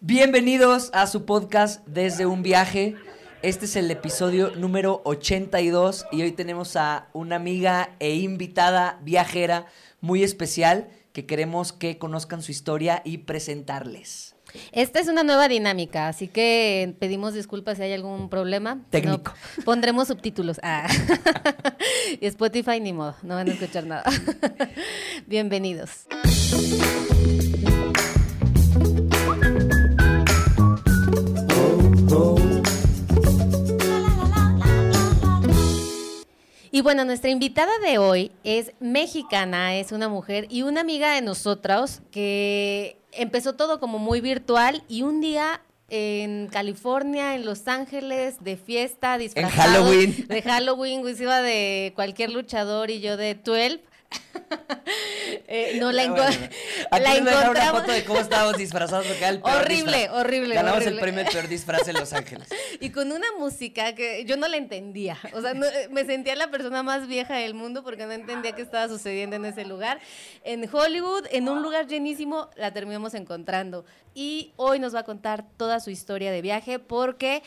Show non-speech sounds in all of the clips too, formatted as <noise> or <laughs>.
Bienvenidos a su podcast Desde un viaje. Este es el episodio número 82 y hoy tenemos a una amiga e invitada viajera muy especial que queremos que conozcan su historia y presentarles. Esta es una nueva dinámica, así que pedimos disculpas si hay algún problema. Técnico. No, pondremos subtítulos. Ah. y <laughs> Spotify ni modo, no van a escuchar nada. <laughs> Bienvenidos. Y bueno, nuestra invitada de hoy es mexicana, es una mujer y una amiga de nosotros que empezó todo como muy virtual y un día en California, en Los Ángeles, de fiesta, disfrazada. Halloween. De Halloween, pues iba de cualquier luchador y yo de 12. <laughs> Eh, no la, Bueno, <laughs> enco- Aquí la dejar una foto de cómo estábamos disfrazados. porque era el peor Horrible, disfraz. horrible, Ganamos el premio de peor disfraz en Los Ángeles. <laughs> Y con una música que yo no la entendía. O sea, no- eh, me sentía la persona más vieja del mundo porque no entendía qué estaba sucediendo en ese lugar. En Hollywood, en un lugar llenísimo, la terminamos encontrando. Y hoy nos va a contar toda su historia de viaje porque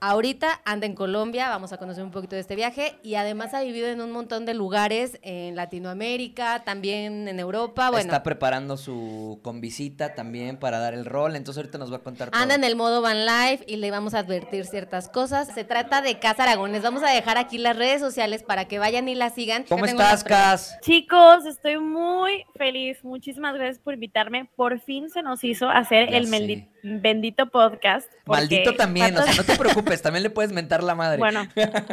ahorita anda en Colombia, vamos a conocer un poquito de este viaje y además ha vivido en un montón de lugares en Latinoamérica, también en Europa. Bueno, Está preparando su convisita también para dar el rol. Entonces ahorita nos va a contar todo. Anda en el modo Van Life y le vamos a advertir ciertas cosas. Se trata de Casa Aragón. Les vamos a dejar aquí las redes sociales para que vayan y la sigan. ¿Cómo estás. Cas? Chicos, estoy muy feliz. Muchísimas gracias por invitarme. Por fin se nos hizo hacer Ya el sé. Bendito podcast. Maldito también, o ¿cuántos- sea, no te preocupes, también le puedes mentar la madre. Bueno,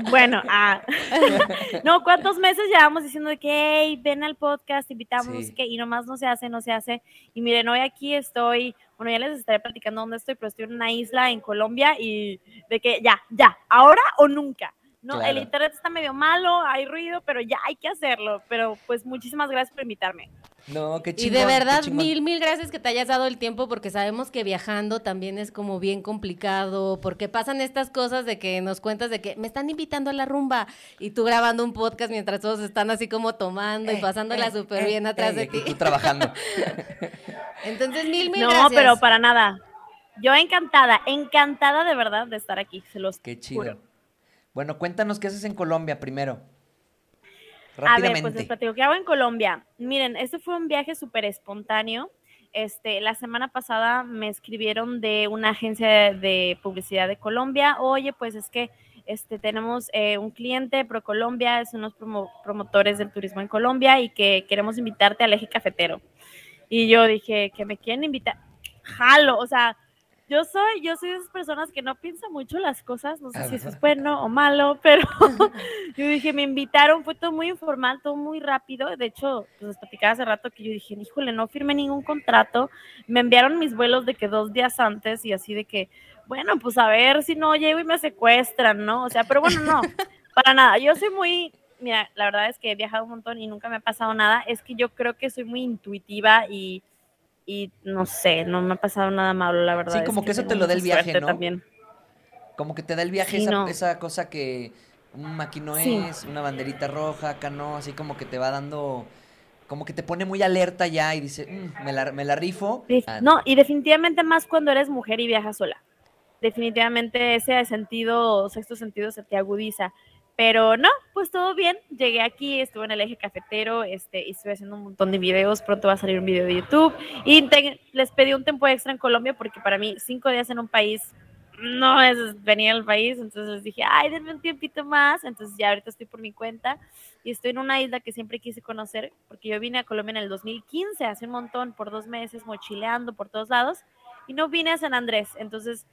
bueno, ah. <laughs> no, ¿cuántos meses llevamos diciendo de que, hey, ven al podcast, invitamos, Sí. qué, y nomás no se hace, no se hace. Y miren, hoy aquí estoy, bueno, ya les estaré platicando dónde estoy, pero estoy en una isla en Colombia y de que ya, ya, ahora o nunca. No, el internet está medio malo, hay ruido, pero ya hay que hacerlo. Pero pues muchísimas gracias por invitarme. No, qué Y chingón. de qué verdad, mil, mil gracias que te hayas dado el tiempo porque sabemos que viajando también es como bien complicado, porque pasan estas cosas de que nos cuentas de que me están invitando a la rumba y tú grabando un podcast mientras todos están así como tomando y Eh, pasándola eh, súper eh, bien atrás eh, de y ti. tú trabajando. <laughs> <laughs> Entonces, mil, mil no, gracias. pero para nada. Yo encantada, encantada de verdad de estar aquí, se los Qué chido. juro. Bueno, cuéntanos qué haces en Colombia primero. A ver, Rápidamente. pues les platico, ¿qué hago en Colombia? Miren, este fue un viaje súper espontáneo. Este, la semana pasada me escribieron de una agencia de, de publicidad de Colombia. Oye, pues es que este, tenemos eh, un cliente, ProColombia, es unos promo- promotores del turismo en Colombia y que queremos invitarte al eje cafetero. Y yo dije, que me quieren invitar. Jalo, o sea, yo soy, yo soy de esas personas que no piensan mucho las cosas, no sé si eso es bueno o malo, pero <laughs> yo dije, me invitaron, fue todo muy informal, todo muy rápido. De hecho, pues les platicaba hace rato que yo dije, híjole, no firmé ningún contrato. Me enviaron mis vuelos de que dos días antes y así de que, bueno, pues a ver si no llego y me secuestran, ¿no? O sea, pero bueno, no, <laughs> para nada. Yo soy muy, mira, la verdad es que he viajado un montón y nunca me ha pasado nada. Es que yo creo que soy muy intuitiva y, y no sé, no me ha pasado nada malo, la verdad. Sí, es como que eso te lo da el viaje, ¿no? También. Como que te da el viaje Sí, esa, no. esa cosa que aquí no Sí. es, una banderita roja, acá no, así como que te va dando, como que te pone muy alerta ya y dice, "Mm, me, la, me la rifo. Ah, No, y definitivamente más cuando eres mujer y viajas sola. Definitivamente ese sentido, sexto sentido se te agudiza. Pero no, pues todo bien. Llegué aquí, estuve en el eje cafetero, este, y estuve haciendo un montón de videos. Pronto va a salir un video de YouTube. Y les pedí un tiempo extra en Colombia porque para mí cinco días en un país no es venir al país. Entonces les dije, ay, denme un tiempito más. Entonces ya ahorita estoy por mi cuenta y estoy en una isla que siempre quise conocer porque yo vine a Colombia en el 2015, hace un montón, por dos meses, mochileando por todos lados y no vine a San Andrés. Entonces,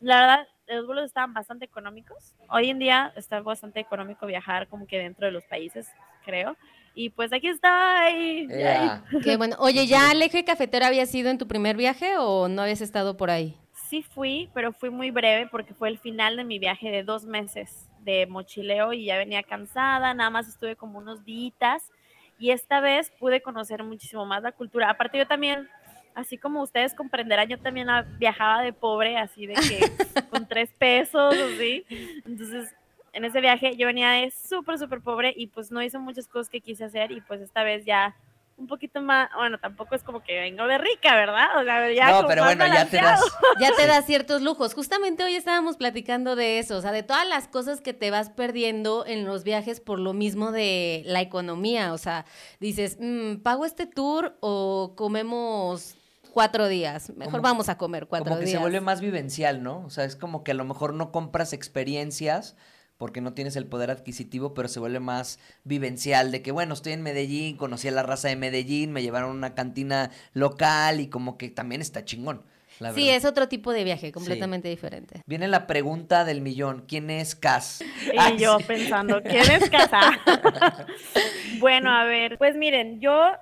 la verdad, los vuelos estaban bastante económicos. Hoy en día está bastante económico viajar como que dentro de los países, creo. Y pues aquí está. y- ea. Qué bueno. Oye, ¿ya el eje cafetero había sido en tu primer viaje o no habías estado por ahí? Sí fui, pero fui muy breve porque fue el final de mi viaje de dos meses de mochileo y ya venía cansada, nada más estuve como unos días y esta vez pude conocer muchísimo más la cultura. Aparte yo también, así como ustedes comprenderán, yo también viajaba de pobre, así de que <laughs> con tres pesos, así. Entonces, en ese viaje yo venía de súper, súper pobre y pues no hice muchas cosas que quise hacer y pues esta vez ya un poquito más, bueno, tampoco es como que vengo de rica, ¿verdad? O sea, ya No, pero bueno, ya te das. Ya te da ciertos lujos. Justamente hoy estábamos platicando de eso, o sea, de todas las cosas que te vas perdiendo en los viajes por lo mismo de la economía. O sea, dices, mm, ¿pago este tour o comemos cuatro días? Mejor Como- vamos a comer cuatro Como que días. se vuelve más vivencial, ¿no? O sea, es como que a lo mejor no compras experiencias porque no tienes el poder adquisitivo, pero se vuelve más vivencial de que, bueno, estoy en Medellín, conocí a la raza de Medellín, me llevaron a una cantina local y como que también está chingón, la Sí, es otro tipo de viaje, completamente diferente. Viene la pregunta del millón, ¿quién es Cas? <laughs> Y Ay, yo sí. pensando, ¿quién es casa? <laughs> <laughs> bueno, a ver, pues miren, yo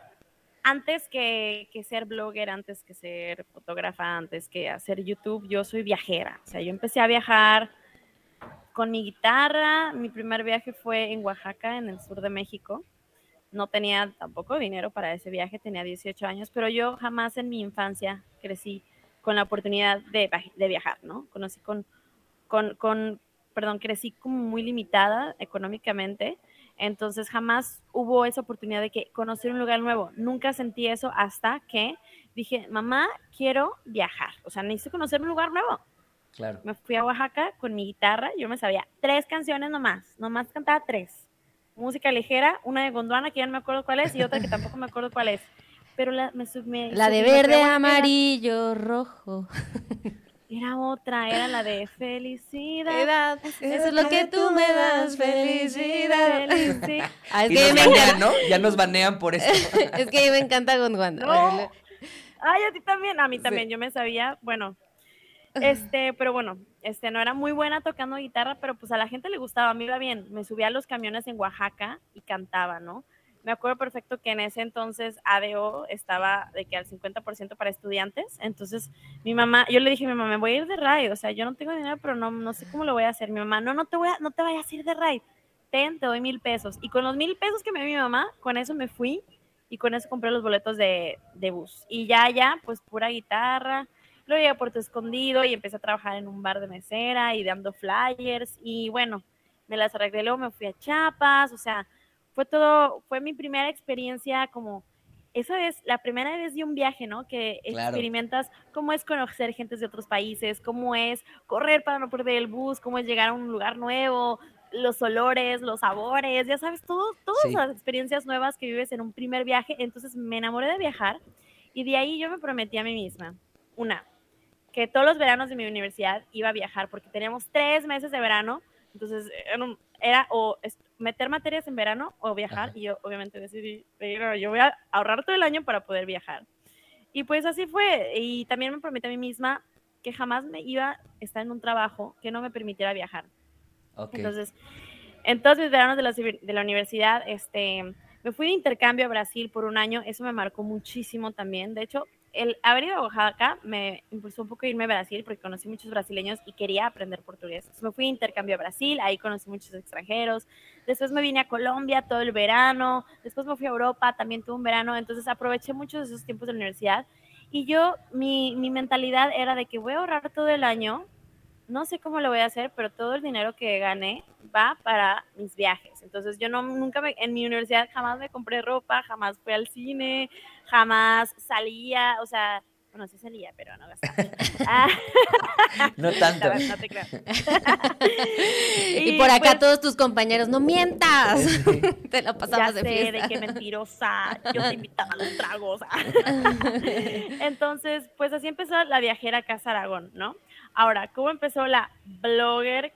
antes que, que ser blogger, antes que ser fotógrafa, antes que hacer YouTube, yo soy viajera. O sea, yo empecé a viajar con mi guitarra. Mi primer viaje fue en Oaxaca, en el sur de México. No tenía tampoco dinero para ese viaje, tenía 18 años, pero yo jamás en mi infancia crecí con la oportunidad de, de viajar, ¿no? Conocí con, con, con, perdón, crecí como muy limitada económicamente, entonces jamás hubo esa oportunidad de que conocer un lugar nuevo. Nunca sentí eso hasta que dije, mamá, quiero viajar, o sea, necesito conocer un lugar nuevo. Claro. Me fui a Oaxaca con mi guitarra, yo me sabía tres canciones nomás, nomás cantaba tres. Música ligera, una de Gondwana, que ya no me acuerdo cuál es, y otra que tampoco me acuerdo cuál es. Pero la, me, me La de verde, amarillo, rojo. <laughs> Era otra, era la de felicidad. Edad, Eso es lo que tú me das, felicidad. Felici- <laughs> Ah, es Y que nos me banean, encanta, ¿no? Ya nos banean por eso. <laughs> es que me encanta Gondwana. No. Ay, a ti también, a mí Sí. también, yo me sabía, bueno, <laughs> este, pero bueno, este, no era muy buena tocando guitarra, pero pues a la gente le gustaba, a mí iba bien, me subía a los camiones en Oaxaca y cantaba, ¿no? Me acuerdo perfecto que en ese entonces ADO estaba de que al 50% para estudiantes, entonces mi mamá, yo le dije a mi mamá, me voy a ir de ride, o sea, yo no tengo dinero, pero no, no sé cómo lo voy a hacer, mi mamá, no, no te voy a, no te vayas a ir de ride, ten, te doy mil pesos, y con los mil pesos que me dio mi mamá, con eso me fui y con eso compré los boletos de, de bus. Y ya, ya, pues pura guitarra. Luego llegué a Puerto Escondido y empecé a trabajar en un bar de mesera y dando flyers. Y bueno, me las arreglé. Luego me fui a Chiapas. O sea, fue todo, fue mi primera experiencia como, esa es la primera vez de un viaje, ¿no? Que Claro. experimentas cómo es conocer gente de otros países, cómo es correr para no perder el bus, cómo es llegar a un lugar nuevo, los olores, los sabores, ya sabes, todo, todas Sí. las experiencias nuevas que vives en un primer viaje. Entonces me enamoré de viajar y de ahí yo me prometí a mí misma, una, que todos los veranos de mi universidad iba a viajar porque teníamos tres meses de verano, entonces era, un- era o meter materias en verano o viajar Ajá. y yo obviamente decidí, "Pero yo voy a ahorrar todo el año para poder viajar. Y pues así fue. Y también me prometí a mí misma que jamás me iba a estar en un trabajo que no me permitiera viajar. Ok. Entonces, en todos mis veranos de la, de la universidad, este, me fui de intercambio a Brasil por un año. Eso me marcó muchísimo también. De hecho, el haber ido a Oaxaca me impulsó un poco a irme a Brasil porque conocí muchos brasileños y quería aprender portugués. Me fui de intercambio a Brasil, ahí conocí muchos extranjeros. Después me vine a Colombia todo el verano. Después me fui a Europa, también tuve un verano. Entonces, aproveché muchos de esos tiempos de la universidad. Y yo, mi, mi mentalidad era de que voy a ahorrar todo el año no sé cómo lo voy a hacer, pero todo el dinero que gané va para mis viajes. Entonces yo no nunca me, en mi universidad jamás me compré ropa, jamás fui al cine, jamás salía, o sea, bueno, sí salía, pero no gastaba. <laughs> Ah, No tanto. verdad, no te creo. <laughs> Y por acá pues, todos tus compañeros, no mientas. <laughs> Te la ya pasabas de sé, de qué mentirosa, yo te invitaba a los tragos. Entonces, pues así empezó la viajera Casa Aragón, ¿no? Ahora, ¿cómo empezó la blogger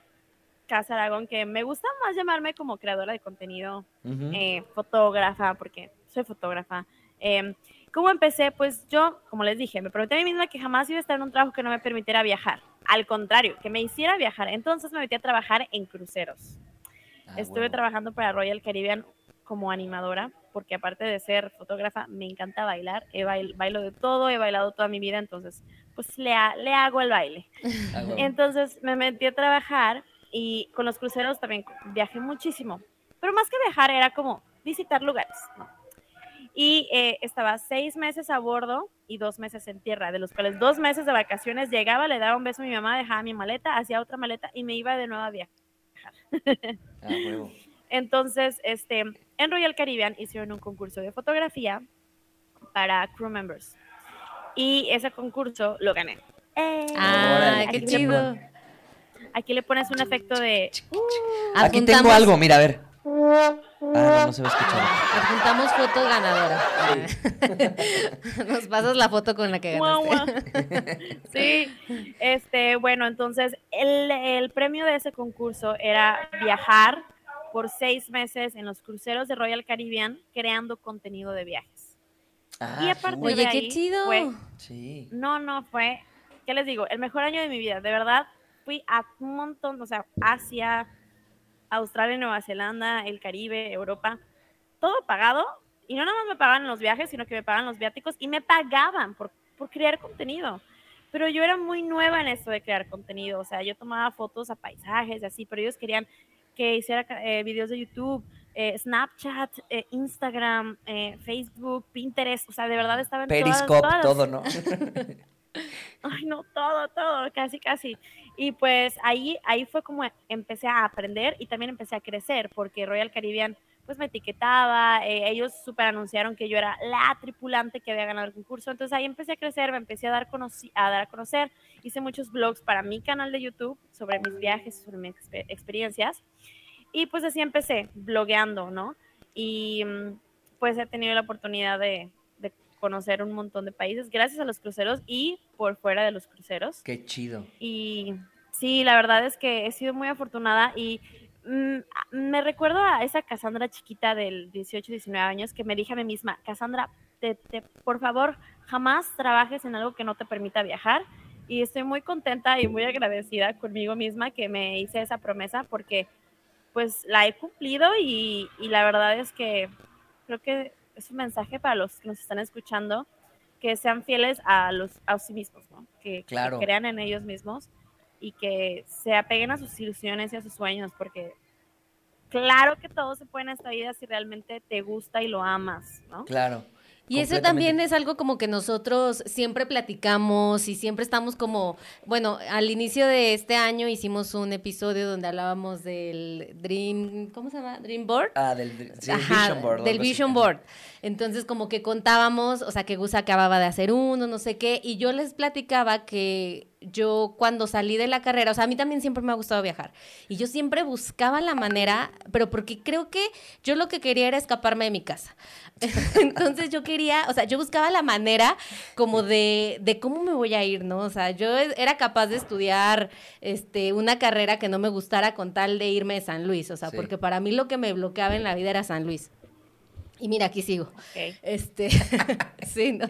Casa Aragón? Que me gusta más llamarme como creadora de contenido, eh, fotógrafa, porque soy fotógrafa. Eh, ¿Cómo empecé? Pues yo, como les dije, me prometí a mí misma que jamás iba a estar en un trabajo que no me permitiera viajar. Al contrario, que me hiciera viajar. Entonces me metí a trabajar en cruceros. Ah, Estuve huevo. trabajando para Royal Caribbean como animadora, porque aparte de ser fotógrafa, me encanta bailar. He bail- bailo de todo, he bailado toda mi vida, entonces, pues le, ha- le hago el baile. Ah, huevo. Entonces me metí a trabajar y con los cruceros también viajé muchísimo. Pero más que viajar era como visitar lugares. ¿no? Y eh, estaba seis meses a bordo y dos meses en tierra, de los cuales dos meses de vacaciones llegaba, le daba un beso a mi mamá, dejaba mi maleta, hacía otra maleta y me iba de nuevo a viajar. <laughs> Ah. Entonces, este, en Royal Caribbean hicieron un concurso de fotografía para crew members. Y ese concurso lo gané. ¡Eh! Ah, qué Aquí qué le- chido. Aquí le pones un efecto de... Aquí tengo algo, mira, a ver. Ah, no, no se va a escuchar. Adjuntamos foto ganadora. <laughs> Nos pasas la foto con la que ganaste. Sí, este, bueno, entonces el, el premio de ese concurso era viajar por seis meses en los cruceros de Royal Caribbean creando contenido de viajes. Ah, y aparte de qué chido. fue- Sí. no, no, fue, ¿qué les digo? El mejor año de mi vida, de verdad. Fui a un montón, o sea, Asia, Australia, Nueva Zelanda, el Caribe, Europa, todo pagado. Y no nada más me pagaban los viajes, sino que me pagaban los viáticos y me pagaban por, por crear contenido. Pero yo era muy nueva en esto de crear contenido, o sea, yo tomaba fotos a paisajes y así, pero ellos querían que hiciera eh, videos de YouTube, eh, Snapchat, eh, Instagram, eh, Facebook, Pinterest, o sea, de verdad estaba en Periscope, todas todo, ¿no? <laughs> Ay, no, todo, todo, casi, casi. Y pues ahí, ahí fue como empecé a aprender y también empecé a crecer, porque Royal Caribbean pues me etiquetaba, eh, ellos super anunciaron que yo era la tripulante que había ganado el concurso, entonces ahí empecé a crecer, me empecé a dar, a dar a conocer, hice muchos vlogs para mi canal de YouTube sobre mis viajes, sobre mis exper- experiencias, y pues así empecé, blogueando, ¿no? Y mm, pues he tenido la oportunidad de conocer un montón de países gracias a los cruceros y por fuera de los cruceros. Qué chido. Y sí, la verdad es que he sido muy afortunada y mm, me recuerdo a esa Cassandra chiquita del 18, 19 años que me dije a mí misma, Cassandra, te, te- por favor, jamás trabajes en algo que no te permita viajar. Y estoy muy contenta y muy agradecida conmigo misma que me hice esa promesa porque pues la he cumplido y, y la verdad es que creo que es un mensaje para los que nos están escuchando que sean fieles a los a sí mismos, ¿no? Que, crean en ellos mismos y que se apeguen a sus ilusiones y a sus sueños, porque claro que todo se puede en esta vida si realmente te gusta y lo amas, ¿no? Claro. Y eso también es algo como que nosotros siempre platicamos y siempre estamos como, bueno, al inicio de este año hicimos un episodio donde hablábamos del Dream, ¿cómo se llama? Dream Board. Ah, del, sí, el Ajá, Vision Board. del así. Vision Board. Entonces, como que contábamos, o sea, que Gus acababa de hacer uno, no sé qué, y yo les platicaba que yo cuando salí de la carrera, o sea, a mí también siempre me ha gustado viajar, y yo siempre buscaba la manera, pero porque creo que yo lo que quería era escaparme de mi casa. <laughs> Entonces yo quería, o sea, yo buscaba la manera como de, de cómo me voy a ir, ¿no? O sea, yo era capaz de estudiar este, una carrera que no me gustara con tal de irme de San Luis, o sea, Sí. porque para mí lo que me bloqueaba en la vida era San Luis. Y mira, aquí sigo. Este, <laughs> sí, no.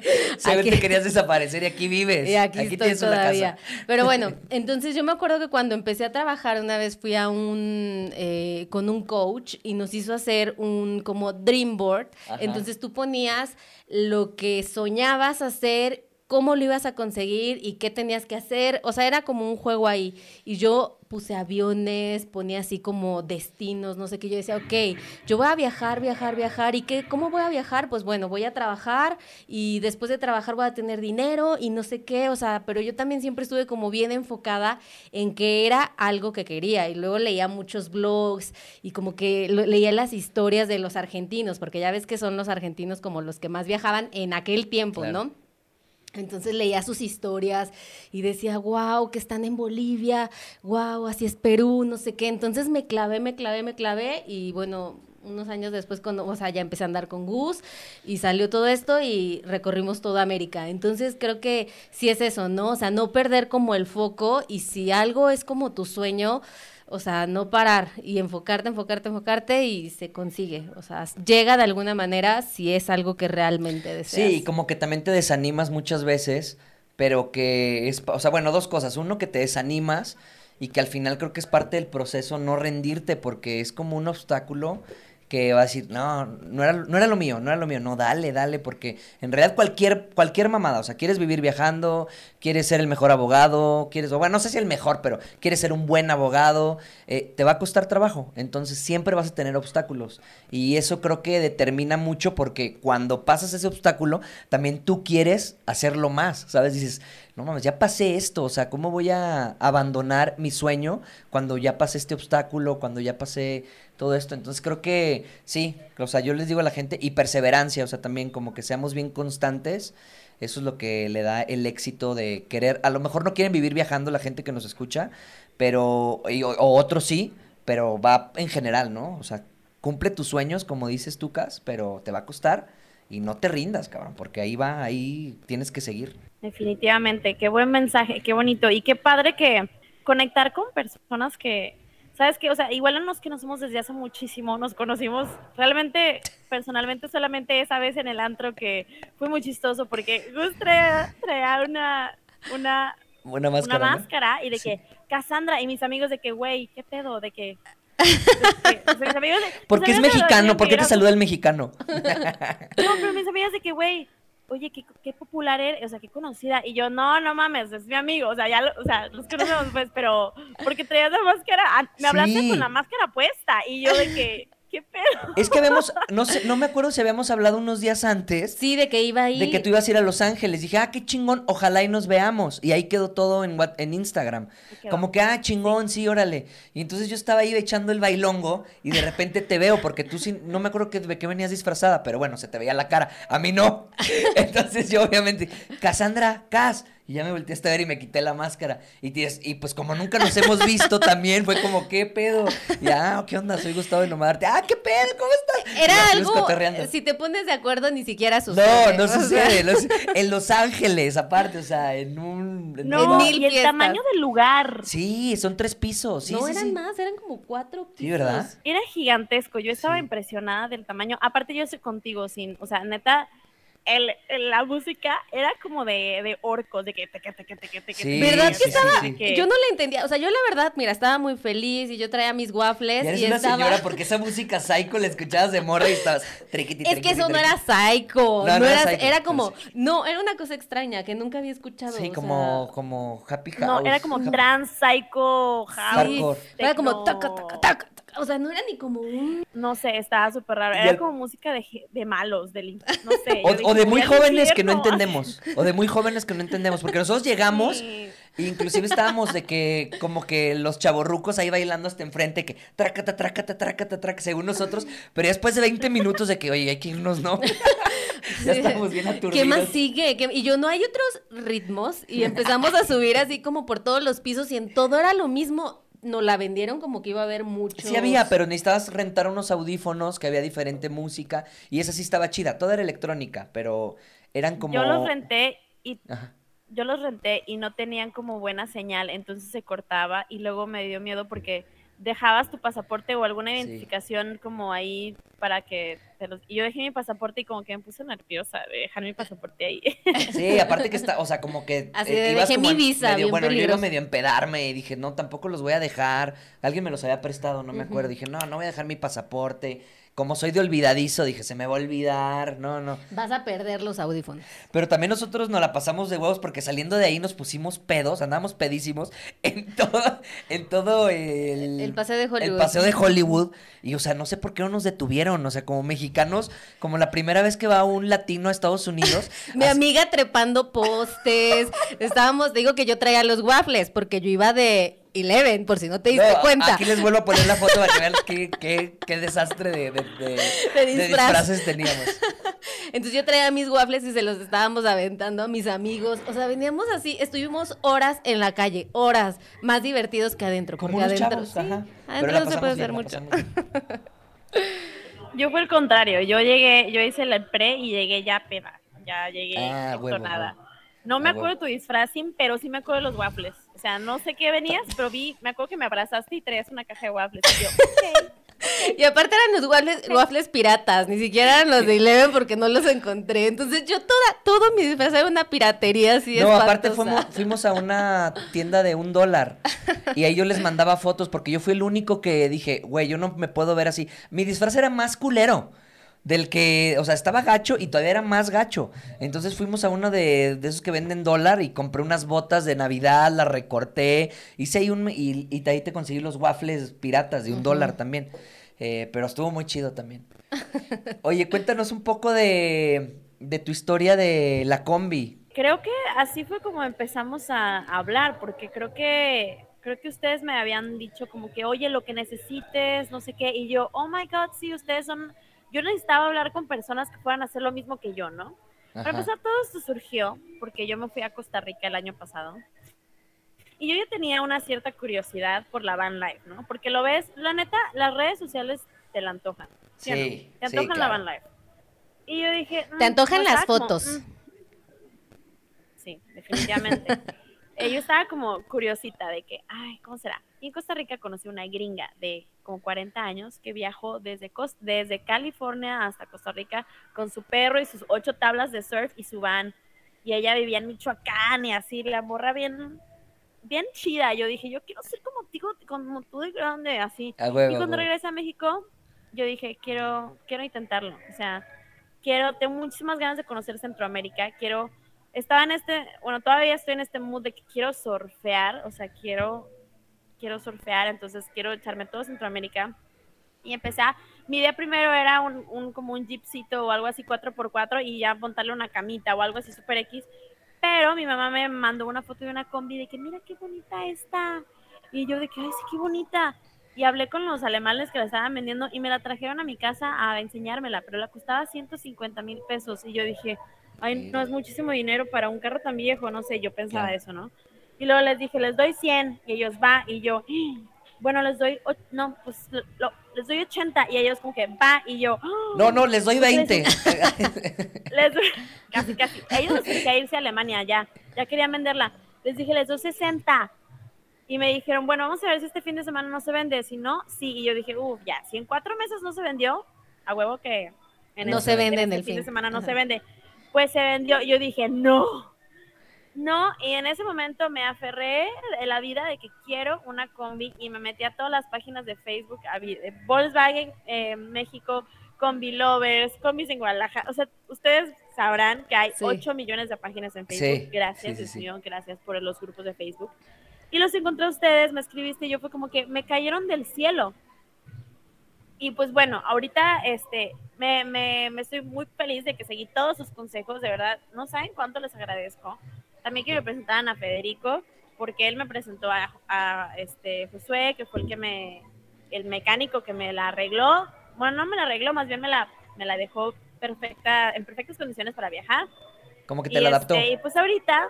Aquí- que querías desaparecer y aquí vives. y aquí, estoy tienes una todavía. casa. Pero bueno, <laughs> entonces yo me acuerdo que cuando empecé a trabajar una vez fui a un eh, con un coach y nos hizo hacer un como dream board. Ajá. Entonces tú ponías lo que soñabas hacer, cómo lo ibas a conseguir y qué tenías que hacer. O sea, era como un juego ahí. Y yo puse aviones, ponía así como destinos, no sé qué. Yo decía, ok, yo voy a viajar, viajar, viajar. ¿Y qué, cómo voy a viajar? Pues bueno, voy a trabajar y después de trabajar voy a tener dinero y no sé qué. O sea, pero yo también siempre estuve como bien enfocada en que era algo que quería. Y luego leía muchos blogs y como que lo- leía las historias de los argentinos, porque ya ves que son los argentinos como los que más viajaban en aquel tiempo, Claro. ¿no? Entonces leía sus historias y decía, wow, que están en Bolivia, wow, así es Perú, no sé qué. Entonces me clavé, me clavé, me clavé y bueno, unos años después, cuando, o sea, ya empecé a andar con Gus y salió todo esto y recorrimos toda América. Entonces creo que sí es eso, ¿no? O sea, no perder como el foco y si algo es como tu sueño, o sea, no parar y enfocarte, enfocarte, enfocarte y se consigue. O sea, llega de alguna manera si es algo que realmente deseas. Sí, como que también te desanimas muchas veces, pero que es, o sea, bueno, dos cosas. Uno, que te desanimas y que al final creo que es parte del proceso no rendirte porque es como un obstáculo que va a decir, no, no era, no era lo mío, no era lo mío, no, dale, dale, porque en realidad cualquier, cualquier mamada, o sea, quieres vivir viajando, quieres ser el mejor abogado, quieres, bueno, no sé si el mejor, pero quieres ser un buen abogado, eh, te va a costar trabajo, entonces siempre vas a tener obstáculos, y eso creo que determina mucho porque cuando pasas ese obstáculo, también tú quieres hacerlo más, ¿sabes? Dices, no mames, ya pasé esto, o sea, ¿cómo voy a abandonar mi sueño cuando ya pasé este obstáculo, cuando ya pasé todo esto? Entonces creo que sí, o sea, yo les digo a la gente, y perseverancia, o sea, también como que seamos bien constantes. Eso es lo que le da el éxito de querer. A lo mejor no quieren vivir viajando la gente que nos escucha, pero. y- o, o otros sí, pero va en general, ¿no? O sea, cumple tus sueños, como dices tú, Cas, pero te va a costar y no te rindas, cabrón, porque ahí va, ahí tienes que seguir. Definitivamente, qué buen mensaje, qué bonito y qué padre que conectar con personas que, sabes que, o sea, igual no nos conocemos desde hace muchísimo, nos conocimos realmente, personalmente solamente esa vez en el antro que fue muy chistoso porque Gus traía, traía una, una, Una máscara. una ¿no? máscara y de Sí. que Cassandra y mis amigos de que, güey, ¿qué pedo? De que... que- Porque es mexicano, de ¿por qué te que saluda el mexicano? <laughs> no, pero mis amigas de que, güey, oye, qué, qué popular eres, o sea, qué conocida. Y yo, no, no mames, es mi amigo, o sea, ya, o sea, los conocemos, pues, pero porque traías la máscara, ah, me hablaste Sí. con la máscara puesta. Y yo de que, qué pedo. Es que habíamos, no sé, no me acuerdo si habíamos hablado unos días antes Sí, de que iba ahí. de que tú ibas a ir a Los Ángeles. Dije, ah, qué chingón, ojalá y nos veamos. Y ahí quedó todo en, What- en Instagram. Como que, ah, chingón, sí, órale. Y entonces yo estaba ahí echando el bailongo y de repente te veo, porque tú sí, no me acuerdo que, de qué venías disfrazada, pero bueno, se te veía la cara. A mí no. <laughs> Entonces yo obviamente, Cassandra, Cas. Y ya me volteaste a ver y me quité la máscara. Y, tienes- y pues como nunca nos hemos visto también, fue como, ¿qué pedo? Y ah, ¿qué onda? Soy Gustavo de Nomarte. Ah, ¿qué pedo? ¿Cómo estás? Era algo, si te pones de acuerdo, ni siquiera sucede. No, no o sea, sucede. en Los Ángeles, aparte, o sea, en un. en No, y el fiestas. tamaño del lugar. Sí, son tres pisos. Sí, no sí, eran sí. más, eran como cuatro pisos. Sí, ¿verdad? Era gigantesco, yo estaba Sí. impresionada del tamaño. Aparte, yo estoy contigo, sin, o sea, neta, el, la música era como de, de orcos, de que, teque, teque, Sí, teque, ¿Verdad que sí, sí, estaba- sí. que- Yo no la entendía, o sea, yo la verdad, mira, estaba muy feliz y yo traía mis waffles Ya eres y una estaba... señora porque esa música psycho la escuchabas de morra y estabas triquiti, Es que triquiti, eso no era psycho, No, no, no era era, psycho, era como, no, era una cosa extraña que nunca había escuchado. Sí, o como, sea, como Happy House. No, era como trans, psycho, house. Era como taca, taca, taca, o sea, no era ni como un... No sé, estaba súper raro. Era como música de, de malos, del no sé. <laughs> O, yo dije, o de muy "Voy al jóvenes que no infierno". <laughs> entendemos. O de muy jóvenes que no entendemos. Porque nosotros llegamos. Sí. Inclusive estábamos de que, como que los chavorrucos ahí bailando hasta enfrente, que tracata, tracata, tracata, traca, según nosotros, pero ya después de 20 minutos de que, oye, hay que irnos, ¿no? <laughs> ya estamos bien aturdidos. ¿Qué más sigue? ¿Qué- Y yo, no hay otros ritmos. Y empezamos a subir así como por todos los pisos y en todo era lo mismo. Nos la vendieron como que iba a haber mucho. Sí había, pero necesitabas rentar unos audífonos, que había diferente música, y esa sí estaba chida, toda era electrónica, pero eran como... Yo los renté y Ajá. yo los renté y no tenían como buena señal, entonces se cortaba y luego me dio miedo porque dejabas tu pasaporte o alguna Sí. identificación como ahí para que te los... Y yo dejé mi pasaporte y como que me puse nerviosa de dejar mi pasaporte ahí. <laughs> Sí, aparte que está, o sea, como que... <laughs> Así eh, de, ibas dejé como mi visa, medio- bien bueno, yo iba medio a empedarme y dije, no, tampoco los voy a dejar. Alguien me los había prestado, no me acuerdo. Dije, no, no voy a dejar mi pasaporte. Como soy de olvidadizo, dije, se me va a olvidar. No, no. Vas a perder los audífonos. Pero también nosotros nos la pasamos de huevos porque saliendo de ahí nos pusimos pedos, andábamos pedísimos <laughs> en todo, en todo el, El paseo de Hollywood. El paseo de Hollywood. Y o sea, no sé por qué no nos detuvieron. O sea, como mexicanos, como la primera vez que va un latino a Estados Unidos. <laughs> Mi así- amiga trepando postes. <laughs> Estábamos, digo que yo traía los waffles porque yo iba de Eleven, por si no te diste No, cuenta. Aquí les vuelvo a poner la foto para que vean qué, qué, qué desastre de, de- de- <laughs> de disfraz. disfraces teníamos. <laughs> Entonces yo traía mis waffles y se los estábamos aventando a mis amigos. O sea, veníamos así, estuvimos horas en la calle, horas, más divertidos que adentro. Como porque unos adentro, chavos, sí, ajá. Pero adentro no se puede bien, hacer mucho. <laughs> Yo fue el contrario, yo llegué, yo hice el pre y llegué ya peda, ya llegué Ah, huevo, nada. huevo. No me Ah, acuerdo huevo. de tu disfrazing, pero sí me acuerdo de los waffles. Sea, no sé qué venías, pero vi, me acuerdo que me abrazaste y traías una caja de waffles. Y yo, ok. <laughs> Y aparte eran los waffles, waffles piratas, ni siquiera eran los de Eleven porque no los encontré. Entonces yo toda, todo mi disfraz era una piratería así No, aparte fuimos, fuimos a una tienda de un dólar y ahí yo les mandaba fotos porque yo fui el único que dije, güey, yo no me puedo ver así. Mi disfraz era más culero del que, o sea, estaba gacho y todavía era más gacho. Entonces fuimos a uno de, de esos que venden dólar y compré unas botas de Navidad, las recorté, hice ahí un, y, y ahí te conseguí los waffles piratas de un dólar también. Eh, pero estuvo muy chido también. <laughs> Oye, cuéntanos un poco de, de tu historia de la combi. creo que así fue como empezamos a, hablar, porque creo que creo que ustedes me habían dicho como que, oye, lo que necesites, no sé qué, y yo, oh my God, sí, ustedes son, yo necesitaba hablar con personas que fueran a hacer lo mismo que yo, ¿no? Para empezar, todo esto surgió porque yo me fui a Costa Rica el año pasado. Y yo ya tenía una cierta curiosidad por la van life, ¿no? Porque lo ves, la neta, las redes sociales te la antojan. Sí. Te antojan la van life. Y yo dije. te mm, antojan pues las fotos. Mm". Sí, definitivamente. <laughs> Eh, yo estaba como curiosita de que, ay, ¿cómo será? En Costa Rica conocí una gringa de como 40 años que viajó desde, desde California hasta Costa Rica con su perro y sus ocho tablas de surf y su van. Y ella vivía en Michoacán y así, la morra bien, bien chida. Yo dije, yo quiero ser como, tú, como tú de grande, así. y cuando regresé a México, yo dije, quiero, quiero intentarlo. O sea, quiero, tengo muchísimas ganas de conocer Centroamérica, quiero estaba en este, bueno, todavía estoy en este mood de que quiero surfear, o sea, quiero, quiero surfear, entonces quiero echarme todo Centroamérica. Y empecé a, mi idea primero era un, un como un jeepcito o algo así 4x4 y ya montarle una camita o algo así super X. Pero mi mamá me mandó una foto de una combi de que mira qué bonita está. Y yo de que, ay, sí, qué bonita. Y hablé con los alemanes que la estaban vendiendo y me la trajeron a mi casa a enseñármela, pero la costaba 150 mil pesos. Y yo dije, ay, no es muchísimo dinero para un carro tan viejo, no sé, yo pensaba eso, ¿no? Y luego les dije, les doy 100, y ellos, va, y yo, bueno, les doy, no, pues les doy 80, y ellos como que, va, y yo, no, no, les doy 20. <laughs> Les, doy, casi, casi, ellos querían irse a Alemania, ya, ya querían venderla. Les dije, les doy 60. Y me dijeron, bueno, vamos a ver si este fin de semana no se vende. Si no, sí. Y yo dije, uff, ya, si en cuatro meses no se vendió, a huevo que en no se vende en, el fin de semana no se vende pues se vendió. Yo dije, no, no, y en ese momento me aferré de la vida de que quiero una combi y me metí a todas las páginas de Facebook, de Volkswagen eh, México, Combi Lovers, combis en Guadalajara. O sea, ustedes sabrán que hay 8 millones de páginas en Facebook. gracias, Dios gracias por los grupos de Facebook. Y los encontré a ustedes, me escribiste y yo fue como que me cayeron del cielo. Y pues bueno, ahorita este, me, me, me, estoy muy feliz de que seguí todos sus consejos, de verdad, no saben cuánto les agradezco. También quiero presentar a Federico, porque él me presentó a, a, este Josué, que fue el que me, el mecánico que me la arregló. Bueno, no me la arregló, más bien me la, me la dejó perfecta, en perfectas condiciones para viajar. ¿Cómo que te la adaptó? Este, y pues ahorita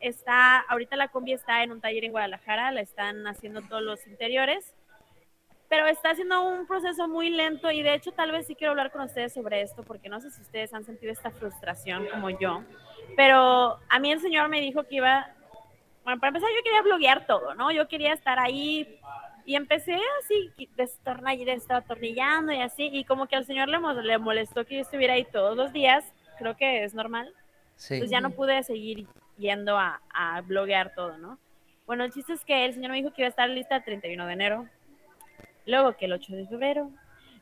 está, ahorita la combi está en un taller en Guadalajara, la están haciendo todos los interiores pero está haciendo un proceso muy lento y de hecho tal vez sí quiero hablar con ustedes sobre esto porque no sé si ustedes han sentido esta frustración como yo, pero a mí el Señor me dijo que iba, bueno, para empezar yo quería bloguear todo, ¿no? Yo quería estar ahí y empecé así, destornillando y así, y como que al Señor le, le molestó que yo estuviera ahí todos los días, creo que es normal, sí. pues ya no pude seguir yendo a, a bloguear todo, ¿no? Bueno, el chiste es que el Señor me dijo que iba a estar lista el 31 de enero, luego que el 8 de febrero,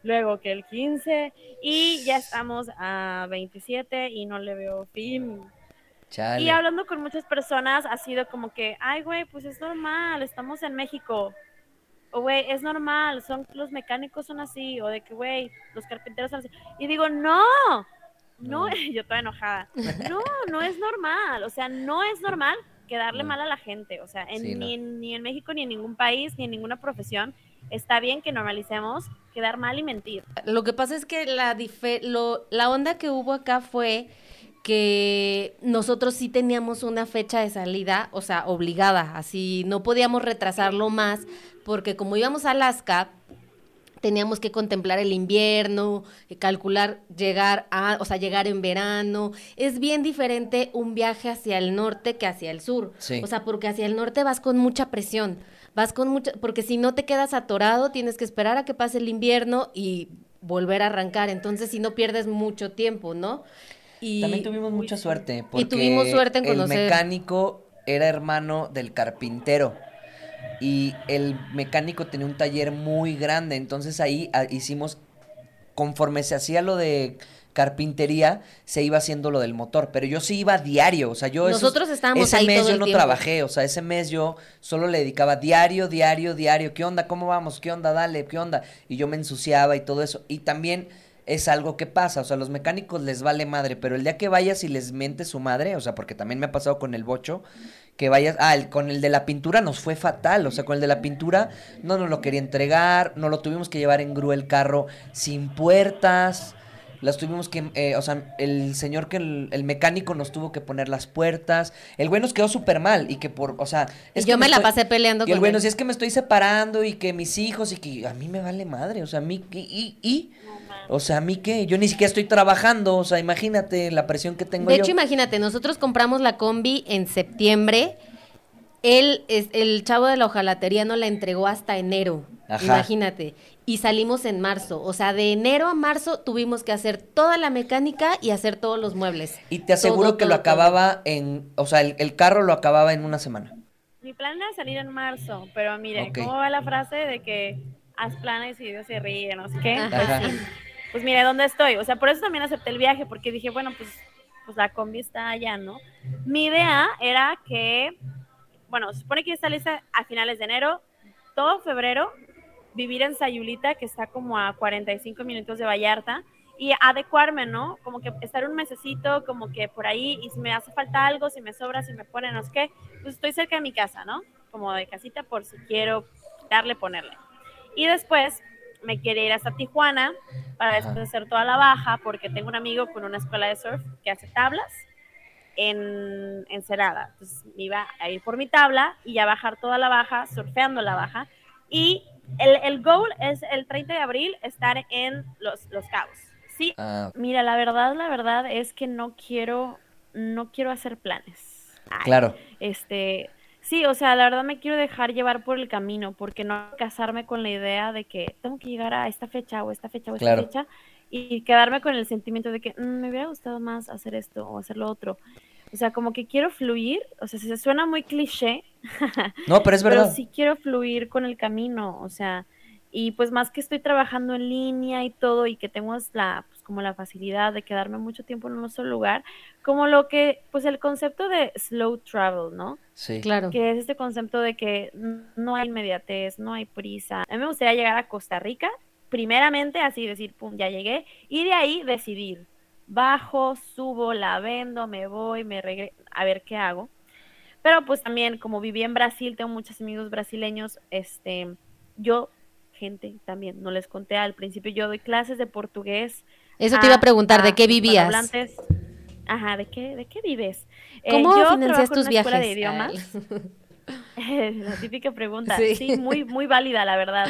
luego que el 15 y ya estamos a 27 y no le veo fin. Y hablando con muchas personas ha sido como que, ay, güey, pues es normal, estamos en México. O, güey, es normal, son los mecánicos son así, o de que, güey, los carpinteros son así. Y digo, no, no, <laughs> yo estoy enojada. No, no es normal, o sea, no es normal quedarle mal a la gente, o sea, ni, ni en México, ni en ningún país, ni en ninguna profesión está bien que normalicemos quedar mal y mentir. Lo que pasa es que la, lo, la onda que hubo acá fue que nosotros sí teníamos una fecha de salida, o sea, obligada, así no podíamos retrasarlo más, porque como íbamos a Alaska, teníamos que contemplar el invierno, calcular llegar a, o sea, llegar en verano. Es bien diferente un viaje hacia el norte que hacia el sur. O sea, porque hacia el norte vas con mucha presión vas con mucha, porque si no te quedas atorado, tienes que esperar a que pase el invierno y volver a arrancar, entonces si no pierdes mucho tiempo, ¿no? Y también tuvimos mucha suerte, porque y tuvimos suerte en conocer. el mecánico era hermano del carpintero y el mecánico tenía un taller muy grande, entonces ahí ah, hicimos conforme se hacía lo de carpintería se iba haciendo lo del motor, pero yo sí iba diario, o sea, yo Nosotros estábamos ese mes yo no trabajé, o sea, ese mes yo solo le dedicaba diario, diario, diario, ¿qué onda? ¿Cómo vamos? ¿Qué onda? Dale, ¿qué onda? Y yo me ensuciaba y todo eso. Y también es algo que pasa, o sea, a los mecánicos les vale madre, pero el día que vayas y les mente su madre, o sea, porque también me ha pasado con el bocho, que vayas, ah, el- con el de la pintura nos fue fatal, o sea, con el de la pintura no nos lo quería entregar, no lo tuvimos que llevar en grúa el carro sin puertas, las tuvimos que, eh, o sea, el señor que el, el mecánico nos tuvo que poner las puertas, el güey nos quedó súper mal y que por, o sea, es que yo me la estoy- pasé peleando y el con bueno, él. si es que me estoy separando y que mis hijos y que a mí me vale madre, o sea, a mí, y, y, y, o sea, a mí qué, yo ni siquiera estoy trabajando, o sea, imagínate la presión que tengo De yo. hecho, imagínate, nosotros compramos la combi en septiembre. Él, es, el chavo de la hojalatería no la entregó hasta enero. Ajá. Imagínate. Y salimos en marzo. O sea, de enero a marzo tuvimos que hacer toda la mecánica y hacer todos los muebles. y te aseguro Todo, que lo todo. acababa en, o sea, el, el carro lo acababa en una semana. Mi plan era salir en marzo, pero miren, Ok. ¿cómo va la frase de que haz planes y Dios se ríe, no sé qué? Ajá. Ajá. Pues, mire, ¿dónde estoy? O sea, por eso también acepté el viaje, porque dije, bueno, pues, pues la combi está allá, ¿no? Mi idea era que, bueno, se supone que está lista a finales de enero, todo febrero, vivir en Sayulita, que está como a 45 minutos de Vallarta, y adecuarme, ¿no? Como que estar un mesecito, como que por ahí, y si me hace falta algo, si me sobra, si me ponen, no sé qué, pues estoy cerca de mi casa, ¿no? Como de casita por si quiero quitarle, ponerle. Y después me quiere ir hasta Tijuana para Ajá. después hacer toda la baja, porque tengo un amigo con una escuela de surf que hace tablas en Ensenada. Entonces me iba a ir por mi tabla y ya bajar toda la baja, surfeando la baja. Y el, el goal es el 30 de abril estar en Los, los Cabos. Sí, Ah, mira, la verdad, la verdad es que no quiero, no quiero hacer planes. Ay, claro. este, sí, o sea, la verdad me quiero dejar llevar por el camino, porque no casarme con la idea de que tengo que llegar a esta fecha o esta fecha o esta Claro. fecha y quedarme con el sentimiento de que "Mm, me hubiera gustado más hacer esto o hacer lo otro. O sea, como que quiero fluir, o sea, se suena muy cliché, <laughs> No, pero es verdad. pero sí quiero fluir con el camino, o sea, y pues más que estoy trabajando en línea y todo y que tengo la, como la facilidad de quedarme mucho tiempo en un solo lugar, como lo que, pues el concepto de slow travel, ¿no? Sí. Claro. Que es este concepto de que no hay inmediatez, no hay prisa. A mí me gustaría llegar a Costa Rica, primeramente así decir, pum, ya llegué, y de ahí decidir, bajo, subo, la vendo, me voy, me regreso, a ver qué hago. Pero pues también, como viví en Brasil, tengo muchos amigos brasileños, este, yo, gente también, no les conté al principio, yo doy clases de portugués. Eso te iba a preguntar, ¿de a qué vivías? Ajá, ¿de qué, de qué vives? Eh, ¿Cómo yo financias en tus una escuela viajes? de idiomas. <laughs> La típica pregunta. Sí. Sí, muy, muy válida, la verdad.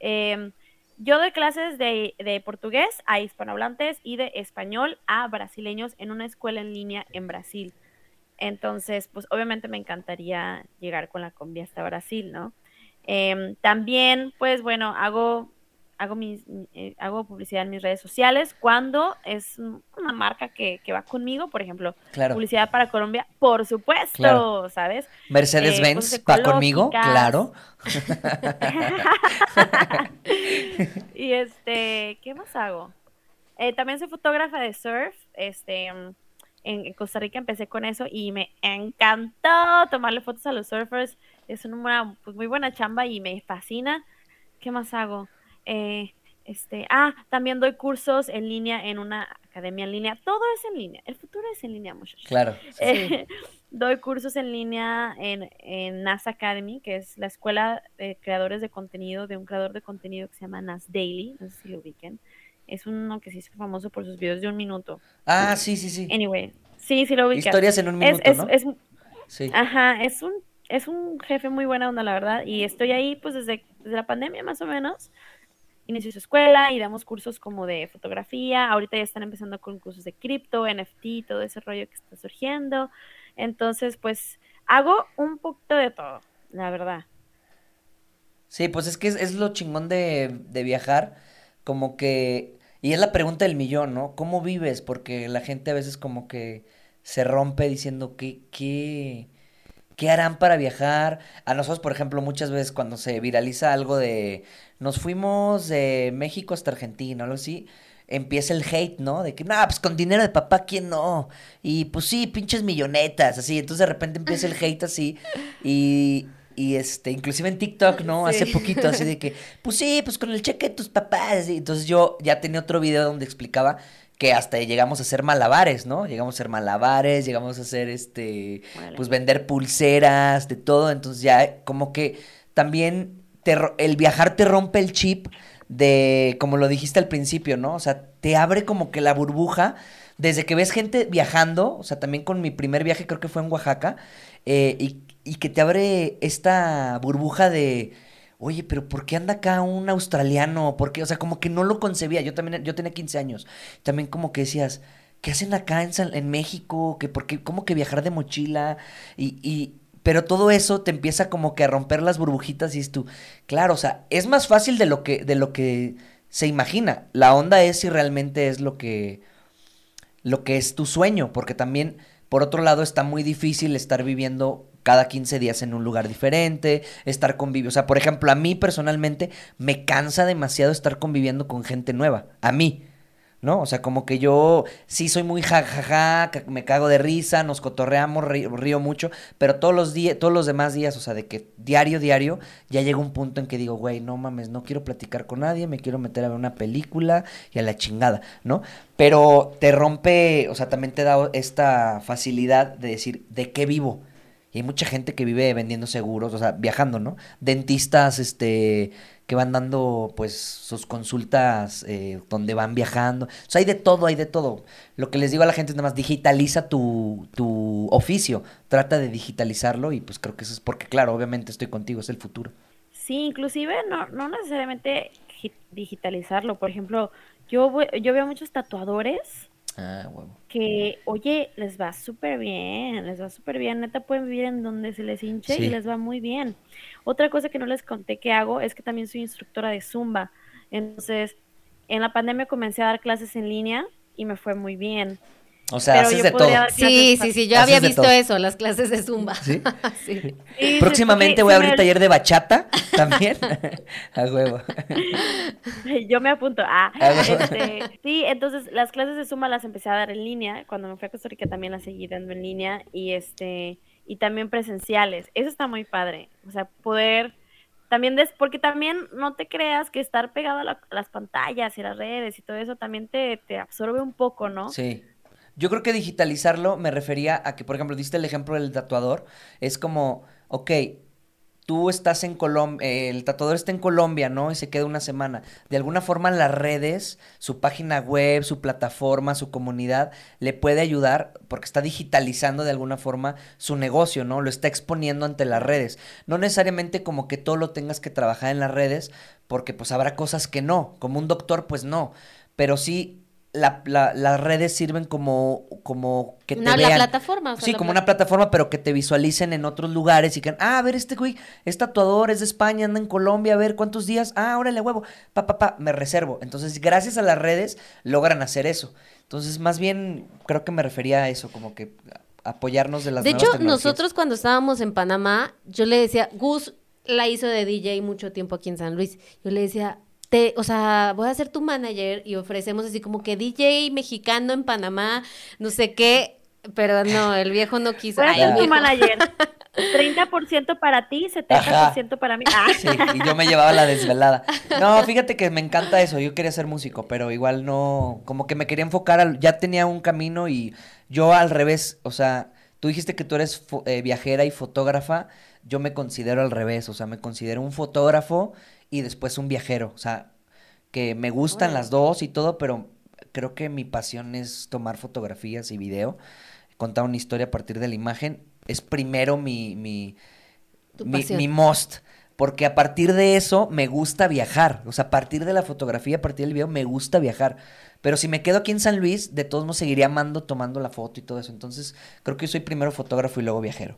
Eh, yo doy clases de, de portugués a hispanohablantes y de español a brasileños en una escuela en línea en Brasil. Entonces, pues obviamente me encantaría llegar con la combi hasta Brasil, ¿no? Em, también, pues bueno, hago, hago, mis, eh, hago publicidad en mis redes sociales cuando es una marca que, que va conmigo, por ejemplo, Claro. publicidad para Colombia, por supuesto, Claro. ¿sabes? Mercedes-Benz cosas va conmigo, claro. <laughs> y este, ¿qué más hago? Eh, también soy fotógrafa de surf, este, en, en Costa Rica empecé con eso y me encantó tomarle fotos a los surfers, es una pues, muy buena chamba y me fascina. ¿Qué más hago? Eh, este, ah, también doy cursos en línea en una academia en línea, todo es en línea, el futuro es en línea, muchachos. Claro. Eh, <laughs> doy cursos en línea en, en NAS Academy, que es la escuela de creadores de contenido, de un creador de contenido que se llama NAS Daily, no sé si lo ubiquen. Es uno que se hizo famoso por sus videos de un minuto. Ah, sí, sí, sí. Anyway, sí, sí lo ubicas. Historias en un minuto, es, ¿no? es, Sí. ajá, es un, es un jefe muy buena onda, la verdad, y estoy ahí pues desde, desde la pandemia más o menos. Inició su escuela y damos cursos como de fotografía. Ahorita ya están empezando con cursos de cripto, NFT, todo ese rollo que está surgiendo. Entonces, pues hago un poquito de todo, la verdad. Sí, pues es que es, lo chingón de, de viajar, como que, y es la pregunta del millón, ¿no? ¿Cómo vives? Porque la gente a veces como que se rompe diciendo que, qué, qué harán para viajar. A nosotros, por ejemplo, muchas veces cuando se viraliza algo de, nos fuimos de México hasta Argentina, algo así, empieza el hate, ¿no? De que, no, pues con dinero de papá, ¿quién no? Y pues sí, pinches millonetas, así. Entonces de repente empieza el <laughs> hate así. Y y este, inclusive en TikTok, ¿no? Hace poquito, así de que, pues sí, pues con el cheque de tus papás. Y entonces yo ya tenía otro video donde explicaba que hasta llegamos a hacer malabares, ¿no? Llegamos a hacer malabares, llegamos a hacer este, pues vender pulseras, de todo. Entonces ya como que también el viajar te rompe el chip de, como lo dijiste al principio, ¿no? O sea, te abre como que la burbuja desde que ves gente viajando, o sea, también con mi primer viaje creo que fue en Oaxaca, eh, y, y que te abre esta burbuja de oye, pero ¿por qué anda acá un australiano? ¿Por qué? O sea, como que no lo concebía. Yo también, yo tenía 15 años. También como que decías, ¿qué hacen acá en, en México? ¿Que por qué, ¿Cómo que viajar de mochila? Y, y, pero todo eso te empieza como que a romper las burbujitas y es tú, claro, o sea, es más fácil de lo que, de lo que se imagina. La onda es si realmente es lo que, lo que es tu sueño, porque también, por otro lado, está muy difícil estar viviendo cada 15 días en un lugar diferente, estar conviviendo. O sea, por ejemplo, a mí personalmente me cansa demasiado estar conviviendo con gente nueva. A mí. ¿no? O sea, como que yo sí soy muy jajaja, me cago de risa, nos cotorreamos, río, mucho, pero todos los días, todos los demás días, o sea, de que diario, diario, ya llega un punto en que digo, güey, no mames, no quiero platicar con nadie, me quiero meter a ver una película y a la chingada, ¿no? Pero te rompe, o sea, también te da esta facilidad de decir, ¿de qué vivo? Y hay mucha gente que vive vendiendo seguros, o sea, viajando, ¿no? Dentistas, este, que van dando, pues, sus consultas eh, donde van viajando. O sea, hay de todo, hay de todo. Lo que les digo a la gente es nada más, digitaliza tu, tu oficio. Trata de digitalizarlo y pues creo que eso es porque, claro, obviamente estoy contigo, es el futuro. Sí, inclusive no, no necesariamente digitalizarlo. Por ejemplo, yo, yo veo muchos tatuadores Ah, que, oye, les va súper bien, les va súper bien, neta pueden vivir en donde se les hinche y les va muy bien. Otra cosa que no les conté que hago es que también soy instructora de Zumba. Entonces, en la pandemia comencé a dar clases en línea y me fue muy bien. O sea, haces de todo. Sí, sí, sí, yo había visto eso, las clases de Zumba. ¿Sí? <laughs> Próximamente voy a abrir taller de bachata <laughs> también. a huevo. Yo me apunto. Ah, este, sí, entonces las clases de Zumba las empecé a dar en línea. Cuando me fui a Costa Rica también las seguí dando en línea y este y también presenciales. Eso está muy padre. O sea, poder también des, porque también no te creas que estar pegado a, las pantallas y las redes y todo eso también te, te absorbe un poco, ¿no? Sí. Yo creo que digitalizarlo me refería a que, por ejemplo, diste el ejemplo del tatuador. Es como, ok, tú estás en Colombia, el tatuador está en Colombia, ¿no? Y se queda una semana. De alguna forma las redes, su página web, su plataforma, su comunidad, le puede ayudar porque está digitalizando de alguna forma su negocio, ¿no? Lo está exponiendo ante las redes. No necesariamente como que todo lo tengas que trabajar en las redes, porque pues habrá cosas que no. Como un doctor, pues no. Pero sí la, las redes sirven como, como que te una, vean. La plataforma. sí, como una plataforma, pero que te visualicen en otros lugares y que, ah, a ver, este güey es tatuador, es de España, anda en Colombia, a ver cuántos días, ah, órale, huevo, pa, pa, pa, me reservo. Entonces, gracias a las redes logran hacer eso. Entonces, más bien, creo que me refería a eso, como que apoyarnos de las De hecho, nosotros cuando estábamos en Panamá, yo le decía, Gus la hizo de DJ mucho tiempo aquí en San Luis. Yo le decía, te, o sea, voy a ser tu manager y ofrecemos así como que DJ mexicano en Panamá, no sé qué, pero no, el viejo no quiso. Voy a ser tu manager. <laughs> 30% para ti, 70% para mí. Ah. Sí, y yo me llevaba la desvelada. No, fíjate que me encanta eso. Yo quería ser músico, pero igual no, como que me quería enfocar, al, ya tenía un camino y yo al revés, o sea, tú dijiste que tú eres eh, viajera y fotógrafa, yo me considero al revés, o sea, me considero un fotógrafo y después un viajero. O sea, que me gustan las dos y todo, pero creo que mi pasión es tomar fotografías y video, contar una historia a partir de la imagen. Es primero mi, mi, mi, mi most. Porque a partir de eso me gusta viajar. O sea, a partir de la fotografía, a partir del video, me gusta viajar. Pero si me quedo aquí en San Luis, de todos modos seguiría amando tomando la foto y todo eso. Entonces, creo que soy primero fotógrafo y luego viajero.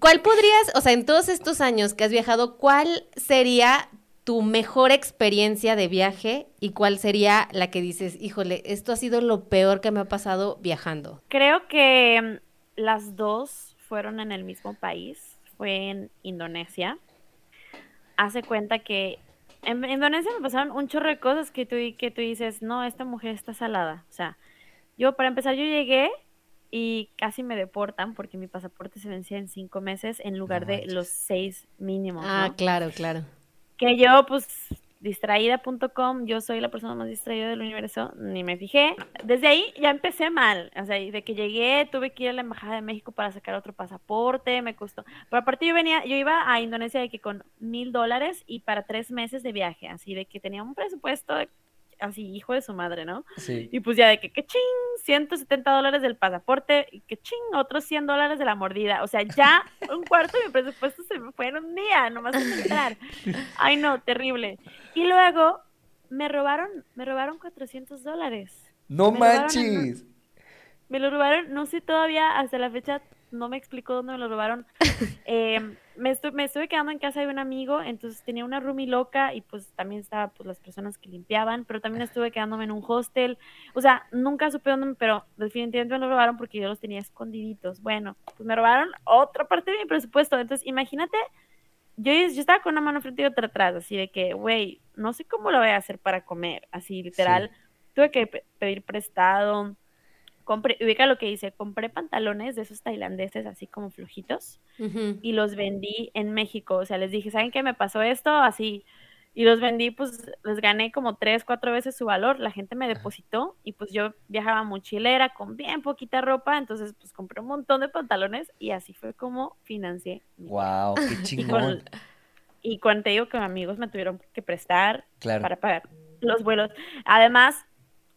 ¿Cuál podrías, o sea, en todos estos años que has viajado, cuál sería tu mejor experiencia de viaje y cuál sería la que dices, híjole, esto ha sido lo peor que me ha pasado viajando? Creo que mm, las dos fueron en el mismo país, fue en Indonesia. Hace cuenta que en Indonesia me pasaron un chorro de cosas que tú, que tú dices, no, esta mujer está salada. O sea, yo para empezar, yo llegué y casi me deportan porque mi pasaporte se vencía en cinco meses en lugar de los seis mínimos. Ah, claro, claro. Que yo, pues, distraída.com, yo soy la persona más distraída del universo, ni me fijé. Desde ahí ya empecé mal, o sea, de que llegué tuve que ir a la Embajada de México para sacar otro pasaporte, me costó. Pero aparte yo venía, yo iba a Indonesia de que con mil dólares y para tres meses de viaje, así de que tenía un presupuesto así, hijo de su madre, ¿no? Sí. Y pues ya de que, que ching, 170 dólares del pasaporte y que ching, otros 100 dólares de la mordida. O sea, ya <laughs> un cuarto de mi presupuesto se me fue en un día, nomás en entrar. <laughs> Ay, no, terrible. Y luego me robaron, me robaron 400 dólares. No Me robaron manches. Me lo robaron, no sé todavía, hasta la fecha no me explicó dónde me lo robaron. <laughs> Eh, me, estu- me estuve quedando en casa de un amigo, entonces tenía una roomie loca y pues también estaba pues las personas que limpiaban, pero también estuve quedándome en un hostel. O sea, nunca supe dónde, pero definitivamente me lo robaron porque yo los tenía escondiditos. Bueno, pues me robaron otra parte de mi presupuesto. Entonces, imagínate, yo, yo estaba con una mano frente y otra atrás, así de que, güey, no sé cómo lo voy a hacer para comer, así literal. Tuve que pe- pedir prestado. Compré, ubica lo que hice, compré pantalones de esos tailandeses así como flojitos Ujú. y los vendí en México. O sea, les dije, ¿saben qué me pasó esto? Así. Y los vendí, pues les gané como tres, cuatro veces su valor. La gente me depositó y pues yo viajaba mochilera con bien poquita ropa. Entonces, pues compré un montón de pantalones y así fue como financié. Wow, qué <laughs> chingón. y cuando te digo que amigos me tuvieron que prestar Claro. para pagar los vuelos. Además,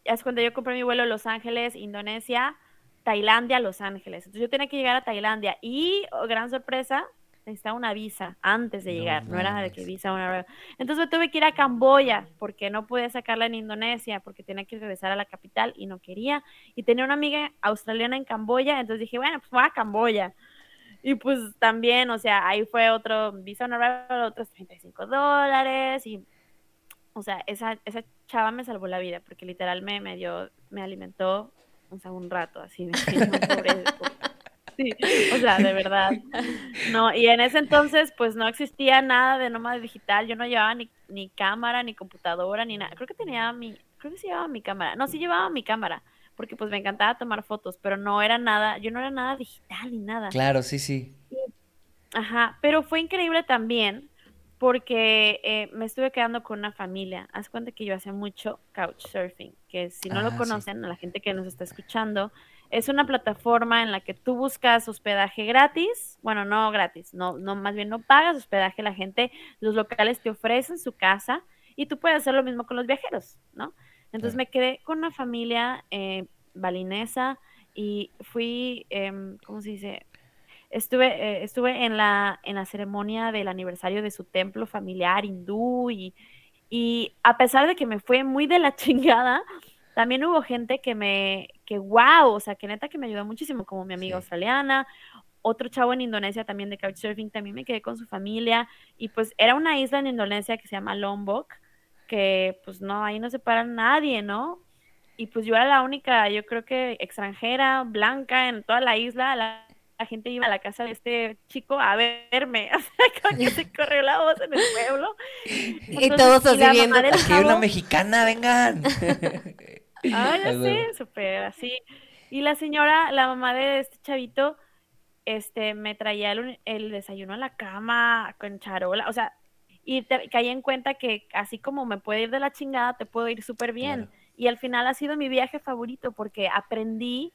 es cuando yo compré mi vuelo Los Ángeles, Indonesia, Tailandia, Los Ángeles. Entonces yo tenía que llegar a Tailandia y, oh, gran sorpresa, necesitaba una visa antes de No llegar. No era de que visa una... Entonces me tuve que ir a Camboya porque no podía sacarla en Indonesia porque tenía que regresar a la capital y no quería. Y tenía una amiga australiana en Camboya, entonces dije, bueno, pues voy a Camboya. Y pues también, o sea, ahí fue otro visa on arrival, otros 35 dólares y, o sea, esa, esa chava me salvó la vida porque literal me, me dio, me alimentó, o sea, un rato así. de pobre- Sí, o sea, de verdad. No, y en ese entonces, pues no existía nada de nómada digital. Yo no llevaba ni, ni cámara, ni computadora, ni nada. Creo que tenía mi, creo que sí llevaba mi cámara. No, sí llevaba mi cámara, porque pues me encantaba tomar fotos, pero no era nada, yo no era nada digital ni nada. Claro, sí, sí. Ajá, pero fue increíble también porque eh, me estuve quedando con una familia. Haz cuenta que yo hacía mucho couchsurfing, que si no Ah, lo sí. conocen, a la gente que nos está escuchando, es una plataforma en la que tú buscas hospedaje gratis, bueno, no gratis, no, no, más bien no pagas hospedaje, la gente, los locales te ofrecen su casa y tú puedes hacer lo mismo con los viajeros, ¿no? Entonces me quedé con una familia eh, balinesa y fui, em, ¿cómo se dice? Estuve, eh, estuve en la, en la ceremonia del aniversario de su templo familiar hindú y, y a pesar de que me fue muy de la <laughs> chingada, también hubo gente que me, que wow, o sea, que neta que me ayudó muchísimo, como mi amiga Sí. australiana, otro chavo en Indonesia también de couchsurfing, también me quedé con su familia y pues era una isla en Indonesia que se llama Lombok, que pues no, ahí no se para nadie, ¿no? Y pues yo era la única, yo creo que extranjera, blanca en toda la isla, la, la gente iba a la casa de este chico a verme, <laughs> o sea, se corrió la voz en el pueblo. <laughs> Y todos así viendo. Aquí una mexicana, vengan. <laughs> Ah, ya sé, súper así. Y la señora, la mamá de este chavito, este, me traía el, el desayuno a la cama con charola, o sea, y te, caí en cuenta que así como me puede ir de la chingada, te puedo ir súper bien. Claro. Y al final ha sido mi viaje favorito porque aprendí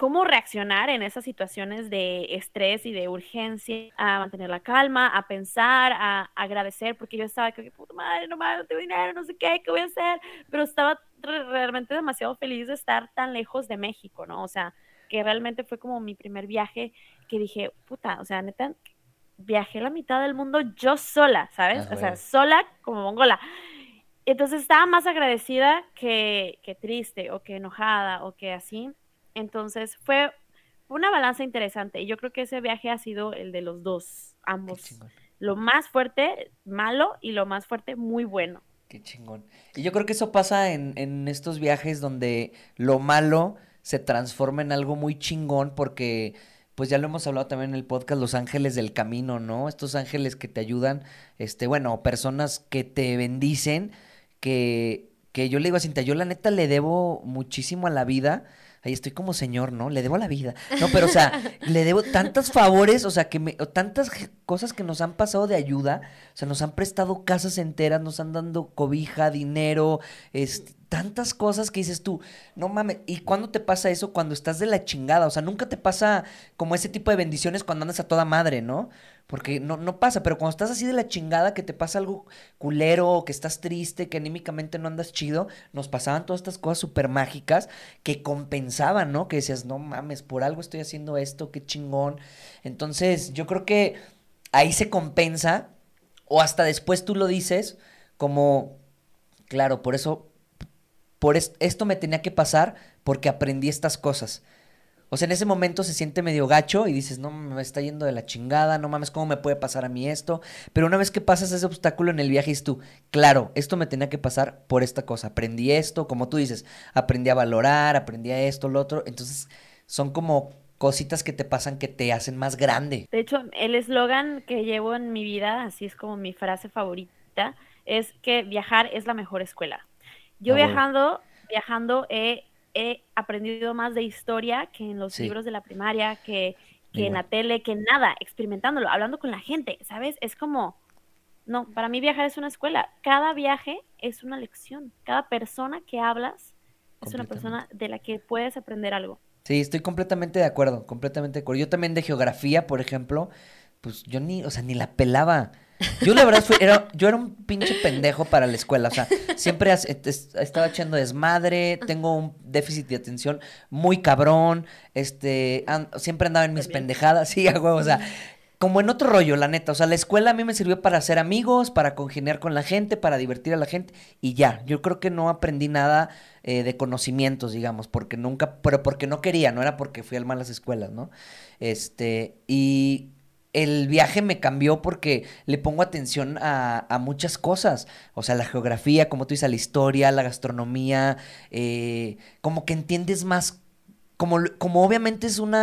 cómo reaccionar en esas situaciones de estrés y de urgencia, a mantener la calma, a pensar, a, agradecer, porque yo estaba que, puta madre, no mames, no tengo dinero, no sé qué, qué voy a hacer, pero estaba re- realmente demasiado feliz de estar tan lejos de México, ¿no? O sea, que realmente fue como mi primer viaje que dije, puta, o sea, neta, viajé la mitad del mundo yo sola, ¿sabes? Ah, o sea, sola como mongola. Entonces estaba más agradecida que, que triste o que enojada o que así. Entonces fue una balanza interesante y yo creo que ese viaje ha sido el de los dos, ambos. Lo más fuerte, malo y lo más fuerte, muy bueno. Qué chingón. Y yo creo que eso pasa en, en estos viajes donde lo malo se transforma en algo muy chingón porque, pues ya lo hemos hablado también en el podcast, los ángeles del camino, ¿no? Estos ángeles que te ayudan, este, bueno, personas que te bendicen, que, que yo le digo a Cintia, yo la neta le debo muchísimo a la vida Ahí estoy como señor, ¿no? Le debo la vida. No, pero, o sea, <laughs> le debo tantos favores, o sea, que me, o tantas cosas que nos han pasado de ayuda. O sea, nos han prestado casas enteras, nos han dado cobija, dinero, este, tantas cosas que dices tú, no mames. ¿Y cuándo te pasa eso? Cuando estás de la chingada. O sea, nunca te pasa como ese tipo de bendiciones cuando andas a toda madre, ¿no? Porque no, no pasa, pero cuando estás así de la chingada, que te pasa algo culero, o que estás triste, que anímicamente no andas chido, nos pasaban todas estas cosas súper mágicas que compensaban, ¿no? Que decías, no mames, por algo estoy haciendo esto, qué chingón. Entonces, yo creo que ahí se compensa, o hasta después tú lo dices, como, claro, por eso, por es- esto me tenía que pasar porque aprendí estas cosas. O sea, en ese momento se siente medio gacho y dices, no, me está yendo de la chingada, no mames, ¿cómo me puede pasar a mí esto? Pero una vez que pasas ese obstáculo en el viaje, dices tú, claro, esto me tenía que pasar por esta cosa. Aprendí esto, como tú dices, aprendí a valorar, aprendí a esto, lo otro. Entonces, son como cositas que te pasan que te hacen más grande. De hecho, el eslogan que llevo en mi vida, así es como mi frase favorita, es que viajar es la mejor escuela. Yo Ah, bueno. viajando, viajando he, he aprendido más de historia que en los Sí. libros de la primaria, que, que en la tele, que nada, experimentándolo, hablando con la gente, ¿sabes? Es como, no, para mí viajar es una escuela. Cada viaje es una lección. Cada persona que hablas es una persona de la que puedes aprender algo. Sí, estoy completamente de acuerdo, completamente de acuerdo. Yo también de geografía, por ejemplo, pues yo ni, o sea, ni la pelaba. Yo la verdad fui- era, yo era un pinche pendejo para la escuela, o sea, siempre es- estaba echando desmadre, tengo un déficit de atención muy cabrón, este, an- siempre andaba en mis También. pendejadas, sí, a huevo, o sea, como en otro rollo, la neta, o sea, la escuela a mí me sirvió para hacer amigos, para congeniar con la gente, para divertir a la gente, y ya, yo creo que no aprendí nada eh, de conocimientos, digamos, porque nunca, pero porque no quería, no era porque fui al malas escuelas, ¿no? Este, y el viaje me cambió porque le pongo atención a, a muchas cosas, o sea, la geografía, como tú dices, la historia, la gastronomía, eh, como que entiendes más, como, como obviamente es un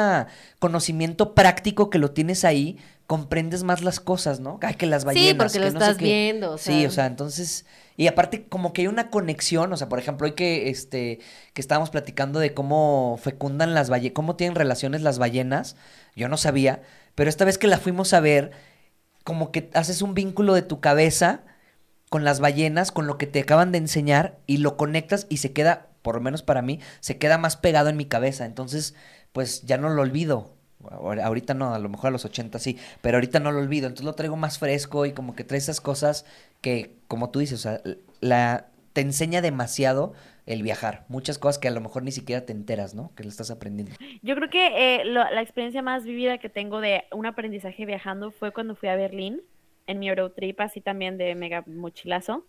conocimiento práctico que lo tienes ahí, comprendes más las cosas, ¿no? Ay, que las ballenas, Sí, porque lo no estás viendo. O Sí, sea, o sea, entonces, y aparte como que hay una conexión, o sea, por ejemplo, hoy que este que estábamos platicando de cómo fecundan las ballenas, cómo tienen relaciones las ballenas, yo no sabía, pero esta vez que la fuimos a ver, como que haces un vínculo de tu cabeza con las ballenas, con lo que te acaban de enseñar y lo conectas y se queda, por lo menos para mí, se queda más pegado en mi cabeza, entonces, pues ya no lo olvido. Ahorita no, a lo mejor a los 80 sí, pero ahorita no lo olvido, entonces lo traigo más fresco y como que trae esas cosas que, como tú dices, o sea, la, te enseña demasiado el viajar, muchas cosas que a lo mejor ni siquiera te enteras, ¿no? Que lo estás aprendiendo. Yo creo que eh, lo- la experiencia más vivida que tengo de un aprendizaje viajando fue cuando fui a Berlín, en mi Eurotrip, así también de mega mochilazo,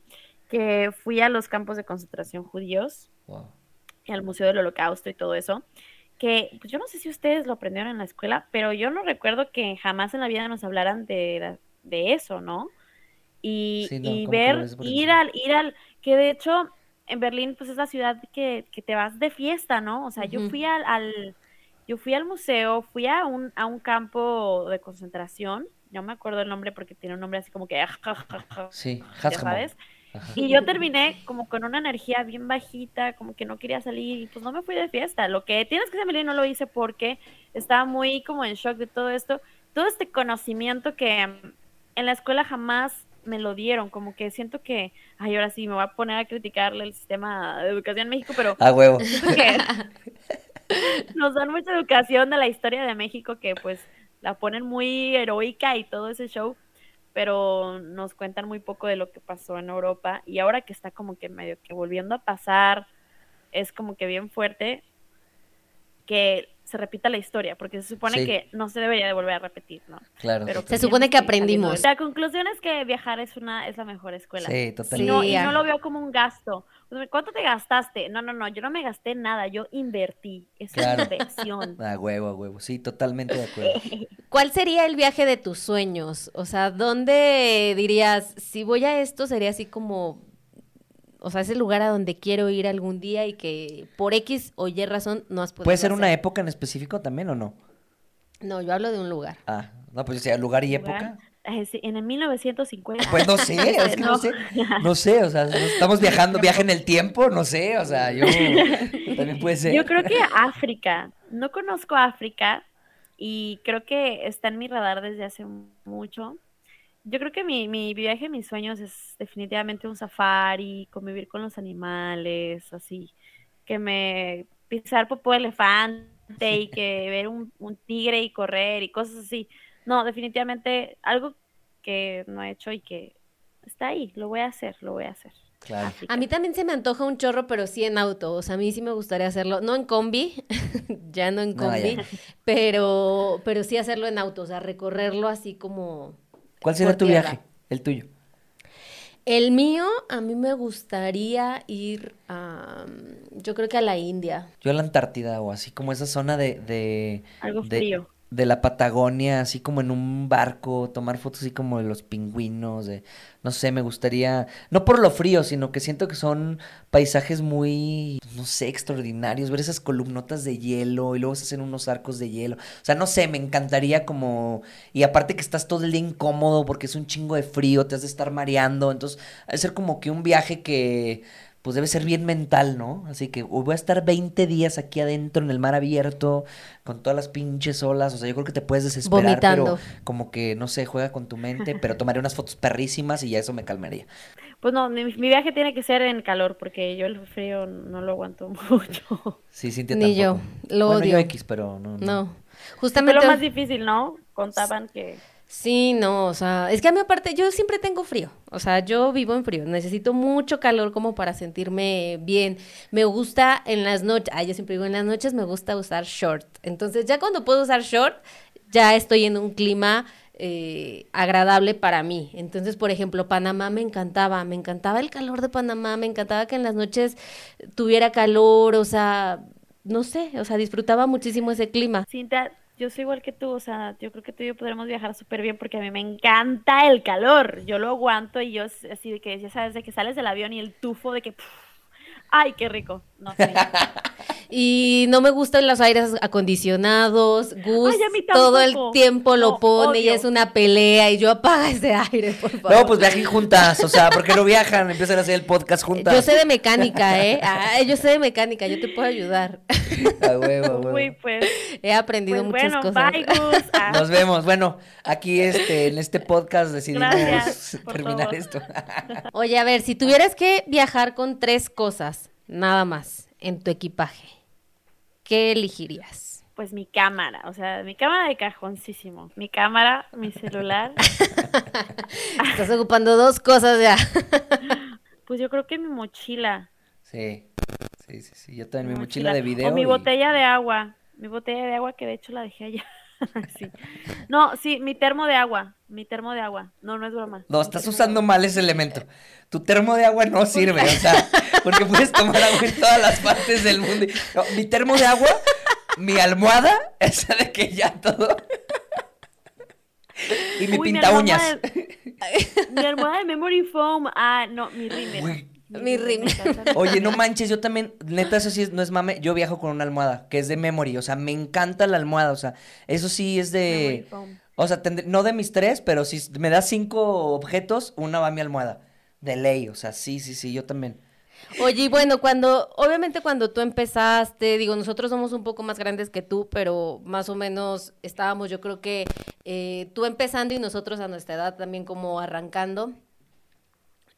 que fui a los campos de concentración judíos, Wow. y al Museo del Holocausto y todo eso, que pues, yo no sé si ustedes lo aprendieron en la escuela, pero yo no recuerdo que jamás en la vida nos hablaran de, de eso, ¿no? Y, Sí, no, ver, ir al, ir al, que de hecho en Berlín pues es la ciudad que, que te vas de fiesta, ¿no? O sea, yo fui al, al- yo fui al museo, fui a un, a un campo de concentración, no me acuerdo el nombre porque tiene un nombre así como que, <laughs> Sí, ya sabes. Ajá. Y yo terminé como con una energía bien bajita, como que no quería salir y pues no me fui de fiesta. Lo que tienes que Melina, no lo hice porque estaba muy como en shock de todo esto. Todo este conocimiento que en la escuela jamás me lo dieron, como que siento que, ay, ahora sí me voy a poner a criticarle el sistema de educación en México, pero A huevo. <laughs> que nos dan mucha educación de la historia de México que pues la ponen muy heroica y todo ese show, pero nos cuentan muy poco de lo que pasó en Europa y ahora que está como que medio que volviendo a pasar, es como que bien fuerte que se repita la historia, porque se supone Sí. que no se debería de volver a repetir, ¿no? Claro. Pero totalmente. Se supone que aprendimos. La conclusión es que viajar es una es la mejor escuela. Sí, Y totalmente. no, y no lo veo como un gasto. ¿Cuánto te gastaste? No, no, no, yo no me gasté nada, yo invertí. Es Claro. una inversión. <laughs> A huevo, a huevo. Sí, totalmente de acuerdo. <laughs> ¿Cuál sería el viaje de tus sueños? O sea, ¿dónde dirías, si voy a esto, sería así como, o sea, ese lugar a donde quiero ir algún día y que por X o Y razón no has podido ¿Puede ser una época en específico también o no? No, yo hablo de un lugar. Ah, no, pues decía lugar y Lugar. época. eh, en el 1950. Pues no sé, es que no, <laughs> No. sé, no sé, o sea, estamos viajando, <laughs> viaje en el tiempo, no sé, o sea, yo <laughs> también puede ser. Yo creo que África. No conozco África y creo que está en mi radar desde hace mucho. Yo creo que mi, mi viaje, mis sueños es definitivamente un safari, convivir con los animales, así, que me pisar popó de elefante y <laughs> que ver un, un tigre y correr y cosas así. No, definitivamente algo que no he hecho y que está ahí, lo voy a hacer, lo voy a hacer. Claro. A mí también se me antoja un chorro, pero sí en auto. O sea, a mí sí me gustaría hacerlo. No en combi, <laughs> ya no en combi, no. pero, pero sí hacerlo en auto. O sea, recorrerlo así como. ¿Cuál sería por tu tierra. viaje? El tuyo. El mío, a mí me gustaría ir a. Yo creo que a la India. Yo a la Antártida o así como esa zona de, de, Algo de- frío. de la Patagonia, así como en un barco, tomar fotos así como de los pingüinos, de, no sé, me gustaría, no por lo frío, sino que siento que son paisajes muy, no sé, extraordinarios, ver esas columnotas de hielo y luego se hacen unos arcos de hielo, o sea, no sé, me encantaría como, y aparte que estás todo el día incómodo porque es un chingo de frío, te has de estar mareando, entonces, ha de ser como que un viaje que pues debe ser bien mental, ¿no? Así que voy a estar 20 días aquí adentro en el mar abierto, con todas las pinches olas, o sea, yo creo que te puedes desesperar, Vomitando. pero como que, no sé, juega con tu mente, pero tomaré unas fotos perrísimas y ya eso me calmaría. Pues no, mi, mi viaje tiene que ser en calor porque yo el frío no lo aguanto <laughs> mucho. Sí, Cintia Ni yo, tampoco. lo bueno, yo odio. X, pero no. No. Fue Justamente. lo más difícil, ¿no? Contaban que... Sí, no, o sea, es que a mí aparte, yo siempre tengo frío, o sea, yo vivo en frío, necesito mucho calor como para sentirme bien. Me gusta en las noches, ah, yo siempre digo, en las noches me gusta usar short. Entonces, ya cuando puedo usar short, ya estoy en un clima eh, agradable para mí. Entonces, por ejemplo, Panamá me encantaba, me encantaba el calor de Panamá, me encantaba que en las noches tuviera calor, o sea, no sé, o sea, disfrutaba muchísimo ese clima. Cinta, yo soy igual que tú, o sea, yo creo que tú y yo podremos viajar súper bien porque a mí me encanta el calor. Yo lo aguanto y yo así de que, ya sabes, de que sales del avión y el tufo de que... ¡Ay, qué rico! No sé. <laughs> Y no me gustan los aires acondicionados. Gus Ay, todo el tiempo lo No, pone y es una pelea y yo apaga ese aire, por favor. No, pues viajen juntas, o sea, porque no viajan, empiezan a hacer el podcast juntas. Yo sé de mecánica, ¿eh? Ay, yo sé de mecánica, yo te puedo ayudar. A huevo, a huevo. Uy, pues, He aprendido pues muchas bueno, cosas. bye, Gus. Ah, Nos vemos. Bueno, aquí este, en este podcast decidimos Gracias terminar esto. Oye, a ver, si tuvieras que viajar con tres cosas, nada más, en tu equipaje, ¿qué elegirías? Pues mi cámara, o sea, mi cámara de cajoncísimo. Mi cámara, mi celular. <laughs> Estás ocupando dos cosas ya. <laughs> Pues yo creo que mi mochila. Sí, sí, sí, sí. Yo también mi mi mochila de video. O mi y- botella de agua. Mi botella de agua que de hecho la dejé allá. <laughs> sí. No, sí, mi termo de agua. Mi termo de agua. No, no es broma. No, estás usando mal ese elemento. Tu termo de agua no sirve, o sea, porque puedes tomar agua en todas las partes del mundo. No, mi termo de agua, mi almohada, esa de que ya todo. Y mi Uy, pinta uñas. de- Mi almohada de memory foam. Ah, no, mi rímel. Uy. Mi encanta. Oye, no manches, yo también, neta, eso sí es- no es mame, yo viajo con una almohada, que es de memory, o sea, me encanta la almohada, o sea, eso sí es de, o sea, tendré- no de mis tres, pero si me das cinco objetos, una va a mi almohada, de ley, o sea, sí, sí, sí, yo también. Oye, y bueno, cuando, obviamente cuando tú empezaste, digo, nosotros somos un poco más grandes que tú, pero más o menos estábamos, yo creo que eh, tú empezando y nosotros a nuestra edad también como arrancando.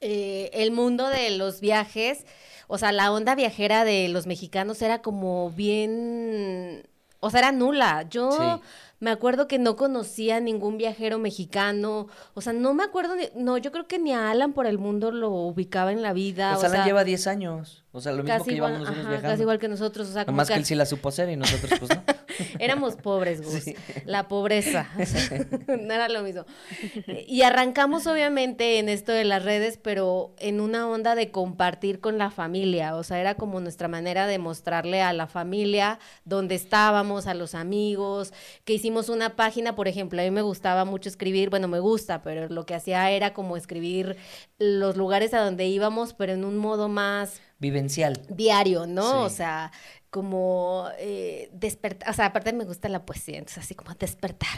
Eh, el mundo de los viajes, o sea, la onda viajera de los mexicanos era como bien, o sea, era nula. Yo. Me acuerdo que no conocía a ningún viajero mexicano, o sea, no me acuerdo, ni- no, yo creo que ni a Alan por el mundo lo ubicaba en la vida. Pues o Alan sea, lleva 10 años, o sea, lo mismo que igual, llevamos nosotros ajá, viajando. casi igual que nosotros, o sea, como Nomás que que él sí la supo hacer y nosotros pues no. <laughs> éramos pobres, Gus. Sí. La pobreza. o sea, <laughs> <laughs> no era lo mismo. Y arrancamos obviamente en esto de las redes, pero en una onda de compartir con la familia. O sea, era como nuestra manera de mostrarle a la familia dónde estábamos, a los amigos, que hicimos una página, por ejemplo, a mí me gustaba mucho escribir, bueno, me gusta, pero lo que hacía era como escribir los lugares a donde íbamos, pero en un modo más Vivencial. diario, ¿no? Sí. O sea, como eh, despertar, o sea, aparte me gusta la poesía, entonces así como despertar.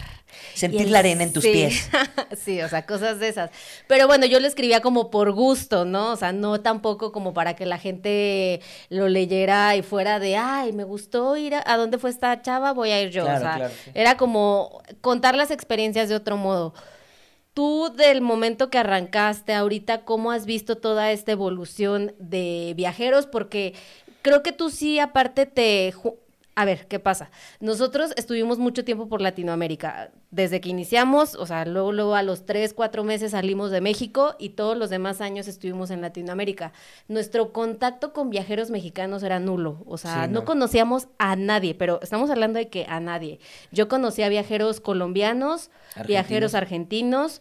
Sentir el- la arena en tus sí. pies. <laughs> sí, o sea, cosas de esas. Pero bueno, yo lo escribía como por gusto, ¿no? O sea, no tampoco como para que la gente lo leyera y fuera de, ay, me gustó ir a, ¿a dónde fue esta chava, voy a ir yo. Claro, o sea, claro, sí. era como contar las experiencias de otro modo. Tú del momento que arrancaste ahorita, ¿cómo has visto toda esta evolución de viajeros? Porque creo que tú sí, aparte te... A ver, ¿qué pasa? Nosotros estuvimos mucho tiempo por Latinoamérica. Desde que iniciamos, o sea, luego, luego a los tres, cuatro meses salimos de México y todos los demás años estuvimos en Latinoamérica. Nuestro contacto con viajeros mexicanos era nulo. O sea, Sí, no no. conocíamos a nadie, pero estamos hablando de que a nadie. Yo conocí a viajeros colombianos, viajeros argentinos,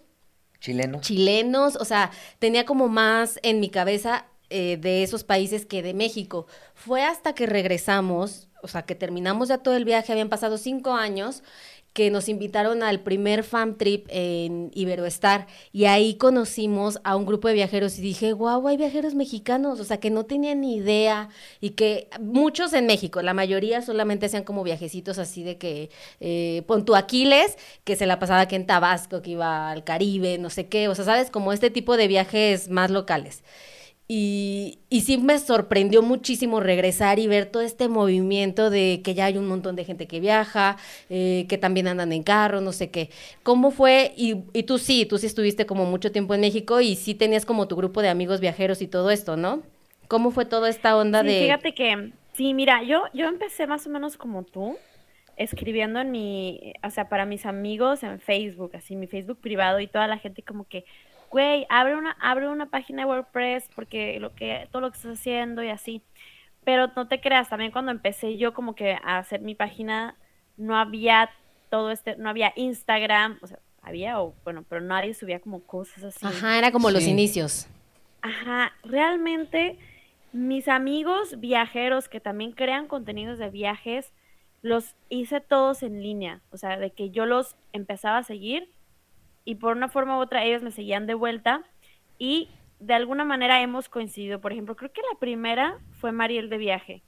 Chilenos. chilenos, o sea, tenía como más en mi cabeza eh, de esos países que de México. Fue hasta que regresamos, o sea, que terminamos ya todo el viaje, habían pasado cinco años, que nos invitaron al primer fam trip en Iberoestar y ahí conocimos a un grupo de viajeros y dije, wow, hay viajeros mexicanos, o sea, que no tenían ni idea y que muchos en México, la mayoría solamente hacían como viajecitos así de que, eh, pon tu Aquiles, que se la pasaba aquí en Tabasco, que iba al Caribe, no sé qué, o sea, sabes, como este tipo de viajes más locales. Y, y sí me sorprendió muchísimo regresar y ver todo este movimiento de que ya hay un montón de gente que viaja, eh, que también andan en carro, no sé qué. ¿Cómo fue? Y, y tú sí, tú sí estuviste como mucho tiempo en México y sí tenías como tu grupo de amigos viajeros y todo esto, ¿no? ¿Cómo fue toda esta onda Sí, de... fíjate que, sí, mira, yo, yo empecé más o menos como tú, escribiendo en mi, o sea, para mis amigos en Facebook, así, mi Facebook privado y toda la gente como que, güey, abre una, abre una página de WordPress porque lo que, todo lo que estás haciendo y así. Pero no te creas, también cuando empecé yo como que a hacer mi página, no había todo este, no había Instagram, o sea, había, o bueno, pero nadie subía como cosas así. Ajá, era como los inicios. Ajá, realmente mis amigos viajeros que también crean contenidos de viajes, los hice todos en línea, o sea, de que yo los empezaba a seguir y por una forma u otra ellos me seguían de vuelta y de alguna manera hemos coincidido. Por ejemplo, creo que la primera fue Mariel de viaje.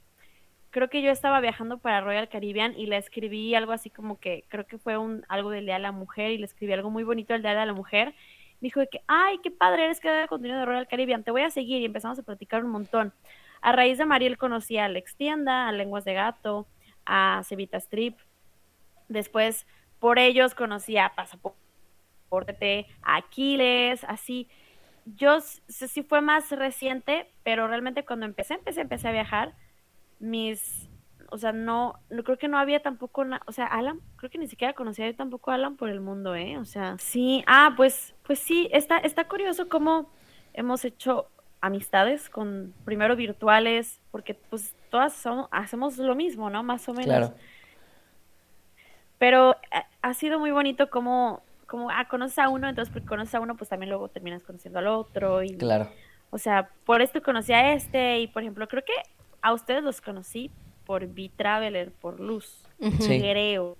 Creo que yo estaba viajando para Royal Caribbean y le escribí algo así como que creo que fue un algo del Día de la Mujer y le escribí algo muy bonito del Día de la Mujer me dijo que, ay, qué padre eres que de contenido de Royal Caribbean, te voy a seguir y empezamos a platicar un montón. A raíz de Mariel conocí a Alex Tienda, a Lenguas de Gato, a Cevita Strip. Después, por ellos conocí a Pasaporte, a Aquiles, así. Yo sé si fue más reciente, pero realmente cuando empecé, empecé, empecé a viajar, mis, o sea, no, no creo que no había tampoco, na- o sea, Alan, creo que ni siquiera conocía yo tampoco a Alan por el mundo, ¿eh? O sea, sí, ah, pues, pues sí, está, está curioso cómo hemos hecho amistades con, primero virtuales, porque pues todas somos- hacemos lo mismo, ¿no? Más o menos. Claro. Pero eh, ha sido muy bonito como, como, ah, conoces a uno, entonces porque conoces a uno, pues también luego terminas conociendo al otro y Claro. o sea, por esto conocí a este y, por ejemplo, creo que a ustedes los conocí por B-Traveler, por Luz, Sí. creo.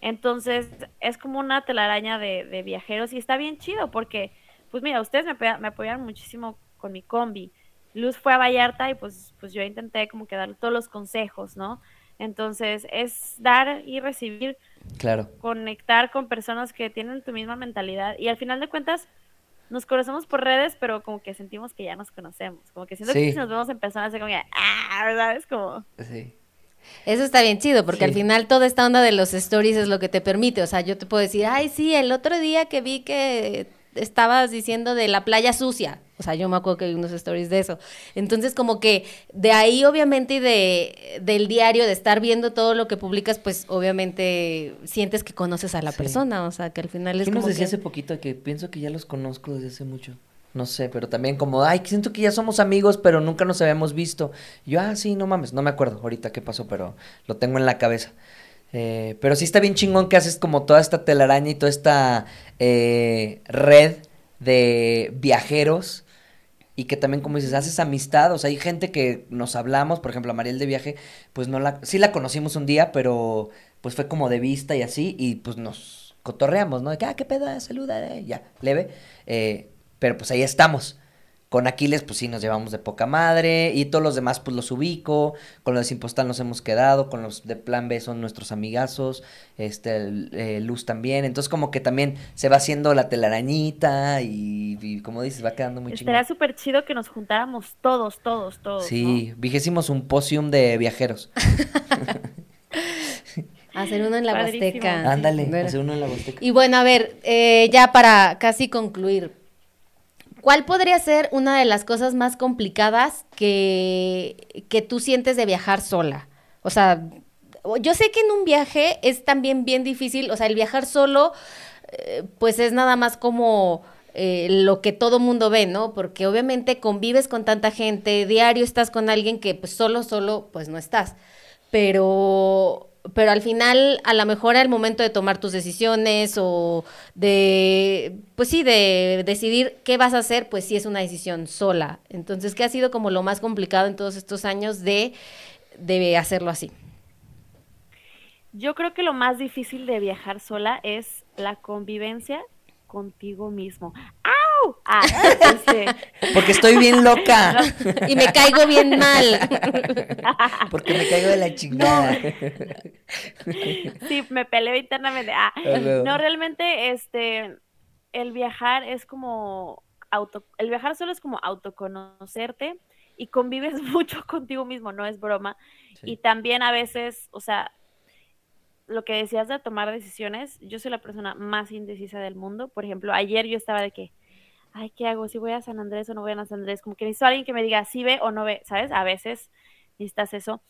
Entonces, es como una telaraña de, de viajeros y está bien chido porque, pues mira, ustedes me, me apoyaron muchísimo con mi combi. Luz fue a Vallarta y pues, pues yo intenté como que dar todos los consejos, ¿no? Entonces, es dar y recibir Claro. conectar con personas que tienen tu misma mentalidad y al final de cuentas nos conocemos por redes, pero como que sentimos que ya nos conocemos, como que siento Sí. que si nos vemos en persona es como que, ah, ¿verdad? Es como, Sí. Eso está bien chido, porque al final toda esta onda de los stories es lo que te permite. O sea, yo te puedo decir, ay, sí, el otro día que vi que estabas diciendo de la playa sucia. O sea, yo me acuerdo que vi unos stories de eso. Entonces, como que de ahí, obviamente, y de, del diario, de estar viendo todo lo que publicas, pues obviamente sientes que conoces a la Sí. persona. O sea, que al final es ¿Quién nos como decía que... hace poquito que pienso que ya los conozco desde hace mucho? No sé, pero también como, ay, siento que ya somos amigos, pero nunca nos habíamos visto. Y yo, ah, sí, no mames, no me acuerdo ahorita qué pasó, pero lo tengo en la cabeza. Eh, pero sí está bien chingón que haces como toda esta telaraña y toda esta eh, red de viajeros y que también, como dices, haces amistad. O sea, hay gente que nos hablamos, por ejemplo, a Mariel de viaje, pues no la, sí la conocimos un día, pero pues fue como de vista y así, y pues nos cotorreamos, ¿no? De que, ah, qué pedo, saluda, eh, ya, leve. Pero pues ahí estamos. Con Aquiles, pues sí, nos llevamos de poca madre. Y todos los demás, pues los ubico. Con los de Simpostal nos hemos quedado. Con los de Plan B son nuestros amigazos. Este, eh, Luz también. Entonces, como que también se va haciendo la telarañita. Y, como dices, va quedando muy chido. Estaría súper chido que nos juntáramos todos, todos, todos. Sí, vigésemos un posium de viajeros. <laughs> Hacer uno en la Huasteca. Ándale, hacer uno en la Huasteca. Y bueno, a ver, eh, ya para casi concluir, ¿Cuál podría ser una de las cosas más complicadas que, que tú sientes de viajar sola? O sea, yo sé que en un viaje es también bien difícil, o sea, el viajar solo, eh, pues es nada más como eh, lo que todo mundo ve, ¿no? Porque obviamente convives con tanta gente, diario estás con alguien que pues solo, solo, pues no estás. Pero pero al final a lo mejor el momento de tomar tus decisiones o de, pues sí, de decidir qué vas a hacer, pues sí es una decisión sola. Entonces, ¿qué ha sido como lo más complicado en todos estos años de, de hacerlo así? Yo creo que lo más difícil de viajar sola es la convivencia contigo mismo. Ah, este. <laughs> Porque estoy bien loca. y me caigo bien mal. <laughs> Porque me caigo de la chingada. Sí, me peleo internamente. Ah, no, realmente, este, el viajar es como auto, el viajar solo es como autoconocerte y convives <laughs> mucho contigo mismo, no es broma. Y también a veces, o sea, lo que decías de tomar decisiones, yo soy la persona más indecisa del mundo. Por ejemplo, ayer yo estaba de que, ay, ¿qué hago? Si voy a San Andrés o no voy a San Andrés. Como que necesito a alguien que me diga si ve o no ve, ¿sabes? A veces necesitas eso.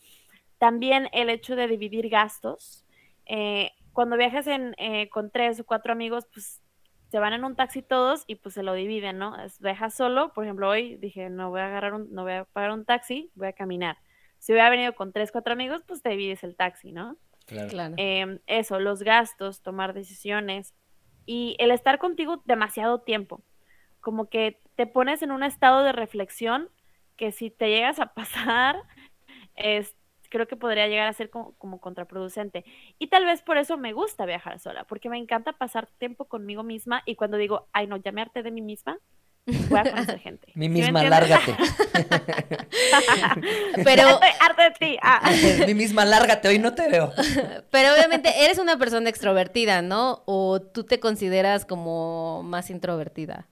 También el hecho de dividir gastos. Eh, cuando viajas en, eh, con tres o cuatro amigos, pues se van en un taxi todos y pues se lo dividen, ¿no? viajas solo, por ejemplo, hoy dije, no voy a agarrar un, no voy a pagar un taxi, voy a caminar. Si hubiera venido con tres, cuatro amigos, pues te divides el taxi, ¿no? Claro. Em, eso, los gastos, tomar decisiones y el estar contigo demasiado tiempo. Como que te pones en un estado de reflexión que si te llegas a pasar, es, creo que podría llegar a ser como, como, contraproducente. Y tal vez por eso me gusta viajar sola, porque me encanta pasar tiempo conmigo misma y cuando digo, ay no, ya me harté de mí misma, voy a conocer <laughs> gente. Mi misma, lárgate. <laughs> Pero harta de ti. Ah. <laughs> Mi misma, lárgate, hoy no te veo. Pero obviamente eres una persona extrovertida, ¿no? ¿O tú te consideras como más introvertida?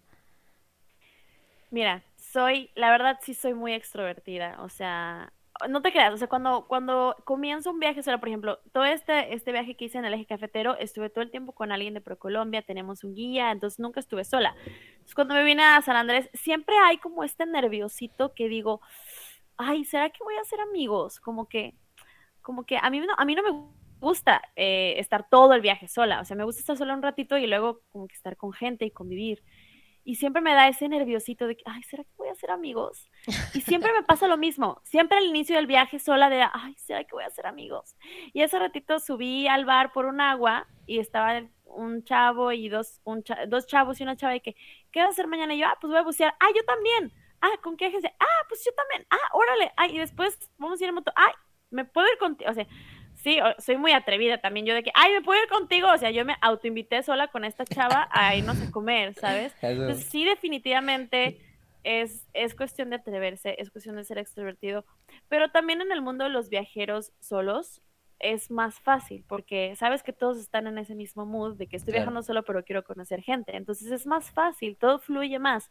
Mira, soy, la verdad sí soy muy extrovertida, o sea, no te creas, o sea, cuando, cuando comienzo un viaje sola, por ejemplo, todo este, este viaje que hice en el eje cafetero, estuve todo el tiempo con alguien de ProColombia, tenemos un guía, entonces nunca estuve sola. Entonces, cuando me vine a San Andrés, siempre hay como este nerviosito que digo, ay, ¿será que voy a hacer amigos? Como que, como que a mí no, a mí no me gusta eh, estar todo el viaje sola, o sea, me gusta estar sola un ratito y luego como que estar con gente y convivir y siempre me da ese nerviosito de que, ay, ¿será que voy a hacer amigos? Y siempre me <laughs> pasa lo mismo, siempre al inicio del viaje sola de, ay, ¿será que voy a hacer amigos? Y ese ratito subí al bar por un agua y estaba un chavo y dos, dos chavos y una chava de que, ¿qué vas a hacer mañana? Y yo, ah, pues voy a bucear, ah, yo también, ah, ¿con qué agencia? Ah, pues yo también, ah, órale, ah, y después vamos a ir en moto, ay, me puedo ir contigo, o sea, sí, soy muy atrevida también. Yo de que, ay, ¿me puedo ir contigo? O sea, yo me autoinvité sola con esta chava a irnos a comer, ¿sabes? <laughs> Entonces, sí, definitivamente es, es cuestión de atreverse, es cuestión de ser extrovertido. Pero también en el mundo de los viajeros solos es más fácil porque sabes que todos están en ese mismo mood de que estoy viajando solo pero quiero conocer gente. Entonces es más fácil, todo fluye más.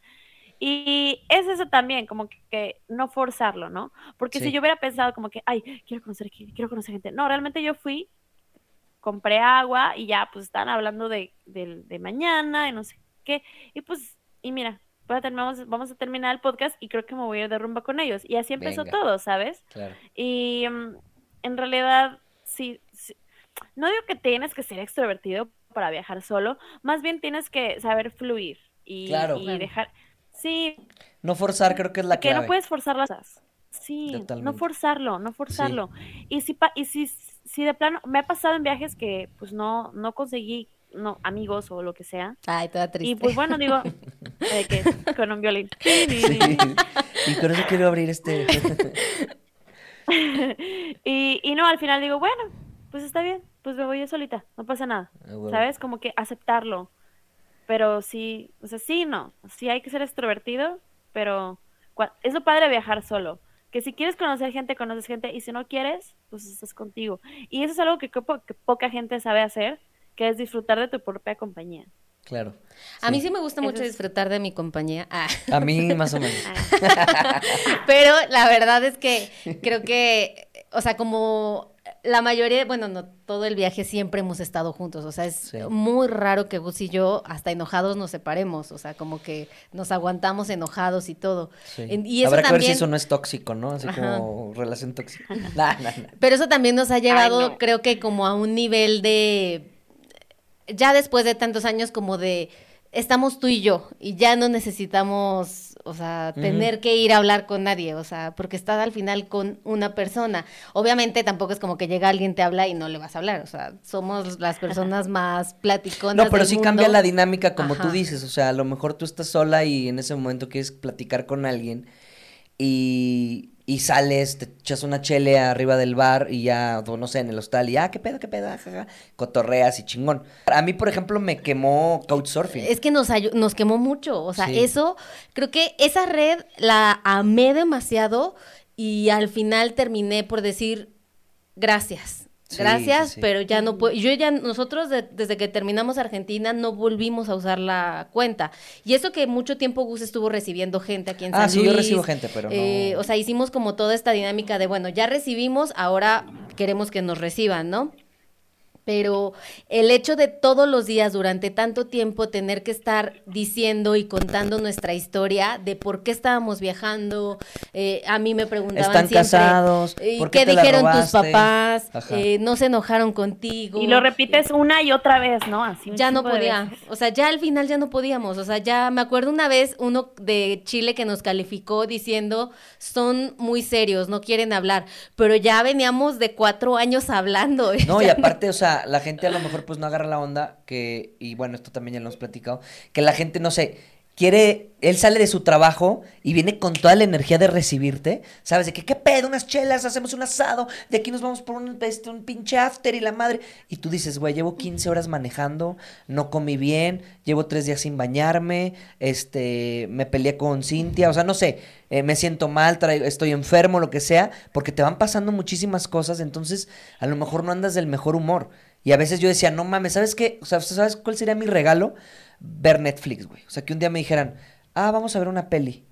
Y es eso también, como que, no forzarlo, ¿no? Porque si yo hubiera pensado como que, ay, quiero conocer, quiero conocer gente. No, realmente yo fui, compré agua y ya, pues están hablando de, de, mañana y no sé qué. Y pues, y mira, vamos, vamos a terminar el podcast y creo que me voy a ir de rumba con ellos. Y así empezó todo, ¿sabes? Claro. Y mm, en realidad, sí, no digo que tienes que ser extrovertido para viajar solo, más bien tienes que saber fluir y, y dejar Sí. No forzar creo que es la clave. Que no puedes forzar las cosas. Sí, no forzarlo, no forzarlo. Y si y si, si de plano me ha pasado en viajes que pues no no conseguí no amigos o lo que sea. Ay, toda triste. Y pues bueno, digo, <laughs> que, con un violín. Y con eso quiero abrir este. <laughs> y, y no, al final digo, bueno, pues está bien, pues me voy yo solita, no pasa nada. Ah, ¿Sabes? Como que aceptarlo pero sí, o sea, sí, no, sí hay que ser extrovertido, pero es lo padre viajar solo. Que si quieres conocer gente, conoces gente, y si no quieres, pues estás contigo. Y eso es algo que, creo que poca gente sabe hacer, que es disfrutar de tu propia compañía. Claro. A mí sí me gusta mucho es- disfrutar de mi compañía. Ah. A mí más o menos. Ah, <laughs> Pero la verdad es que creo que, o sea, como la mayoría, bueno, no todo el viaje siempre hemos estado juntos, o sea, es Sí. muy raro que Gus y yo hasta enojados nos separemos, o sea, como que nos aguantamos enojados y todo. Sí. Y eso Habrá que ver si también, eso no es tóxico, ¿no? Así Ajá. como relación tóxica. <laughs> Nah, nah, nah. pero eso también nos ha llevado, no. creo que como a un nivel de, ya después de tantos años como de, estamos tú y yo y ya no necesitamos, o sea, tener que ir a hablar con nadie, o sea, porque estás al final con una persona. Obviamente tampoco es como que llega alguien, te habla y no le vas a hablar, o sea, somos las personas <laughs> más platiconas. No, pero del sí cambia la dinámica como tú dices, o sea, a lo mejor tú estás sola y en ese momento quieres platicar con alguien y, y sales, te echas una chele arriba del bar y ya, no sé, en el hostal y ah, qué pedo, qué pedo, jaja, cotorreas y chingón. A mí, por ejemplo, me quemó Couchsurfing. Es que nos, nos quemó mucho, o sea, Sí. eso, creo que esa red la amé demasiado y al final terminé por decir gracias. Sí, Gracias, sí, sí. pero ya no puedo. Yo ya, nosotros de- desde que terminamos Argentina no volvimos a usar la cuenta. Y eso que mucho tiempo Gus estuvo recibiendo gente aquí en San Ah, sí, yo Luis. recibo gente, pero no. Eh, o sea, hicimos como toda esta dinámica de, bueno, ya recibimos, ahora queremos que nos reciban, ¿no? Pero el hecho de todos los días durante tanto tiempo tener que estar diciendo y contando nuestra historia de por qué estábamos viajando, eh, a mí me preguntaban Están siempre, casados, eh, ¿por qué ¿qué te la dijeron tus papás? Eh, no se enojaron contigo. y lo repites una y otra vez, ¿no? Así un Ya no podía, o sea, ya al final ya no podíamos, o sea, ya me acuerdo una vez uno de Chile que nos calificó diciendo son muy serios, no quieren hablar, pero ya veníamos de cuatro años hablando. <laughs> No, y aparte, o sea, la gente a lo mejor pues no agarra la onda que, y bueno, esto también ya lo hemos platicado, que la gente, no sé, quiere, él sale de su trabajo y viene con toda la energía de recibirte, ¿sabes? De que, ¿qué pedo? Unas chelas, hacemos un asado, de aquí nos vamos por un, este, un pinche after y la madre. Y tú dices, güey, llevo 15 horas manejando, no comí bien, llevo tres días sin bañarme, este, me peleé con Cintia, o sea, no sé, eh, me siento mal, traigo- estoy enfermo, lo que sea, porque te van pasando muchísimas cosas, entonces a lo mejor no andas del mejor humor. Y a veces yo decía, no mames, ¿sabes qué? O sea, ¿sabes cuál sería mi regalo? Ver Netflix, güey. O sea, que un día me dijeran, ah, vamos a ver una peli.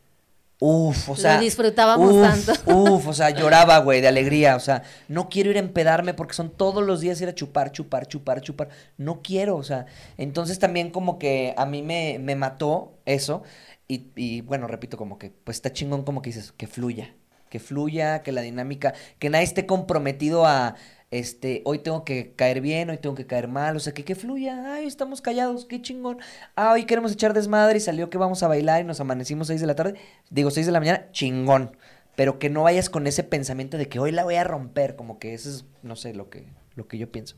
Uf, o Lo sea. disfrutábamos uf, tanto. <laughs> Uf, o sea, lloraba, güey, de alegría. O sea, no quiero ir a empedarme porque son todos los días ir a chupar, chupar, chupar, chupar. No quiero, o sea. Entonces también como que a mí me, me mató eso. Y, y bueno, repito, como que, pues está chingón como que dices, que fluya. Que fluya, que la dinámica, que nadie esté comprometido a, este, hoy tengo que caer bien, hoy tengo que caer mal, o sea, que, que fluya, ay, estamos callados, qué chingón, ah, hoy queremos echar desmadre y salió que vamos a bailar y nos amanecimos 6 de la tarde, digo 6 de la mañana, chingón, pero que no vayas con ese pensamiento de que hoy la voy a romper, como que eso es, no sé, lo que, lo que yo pienso.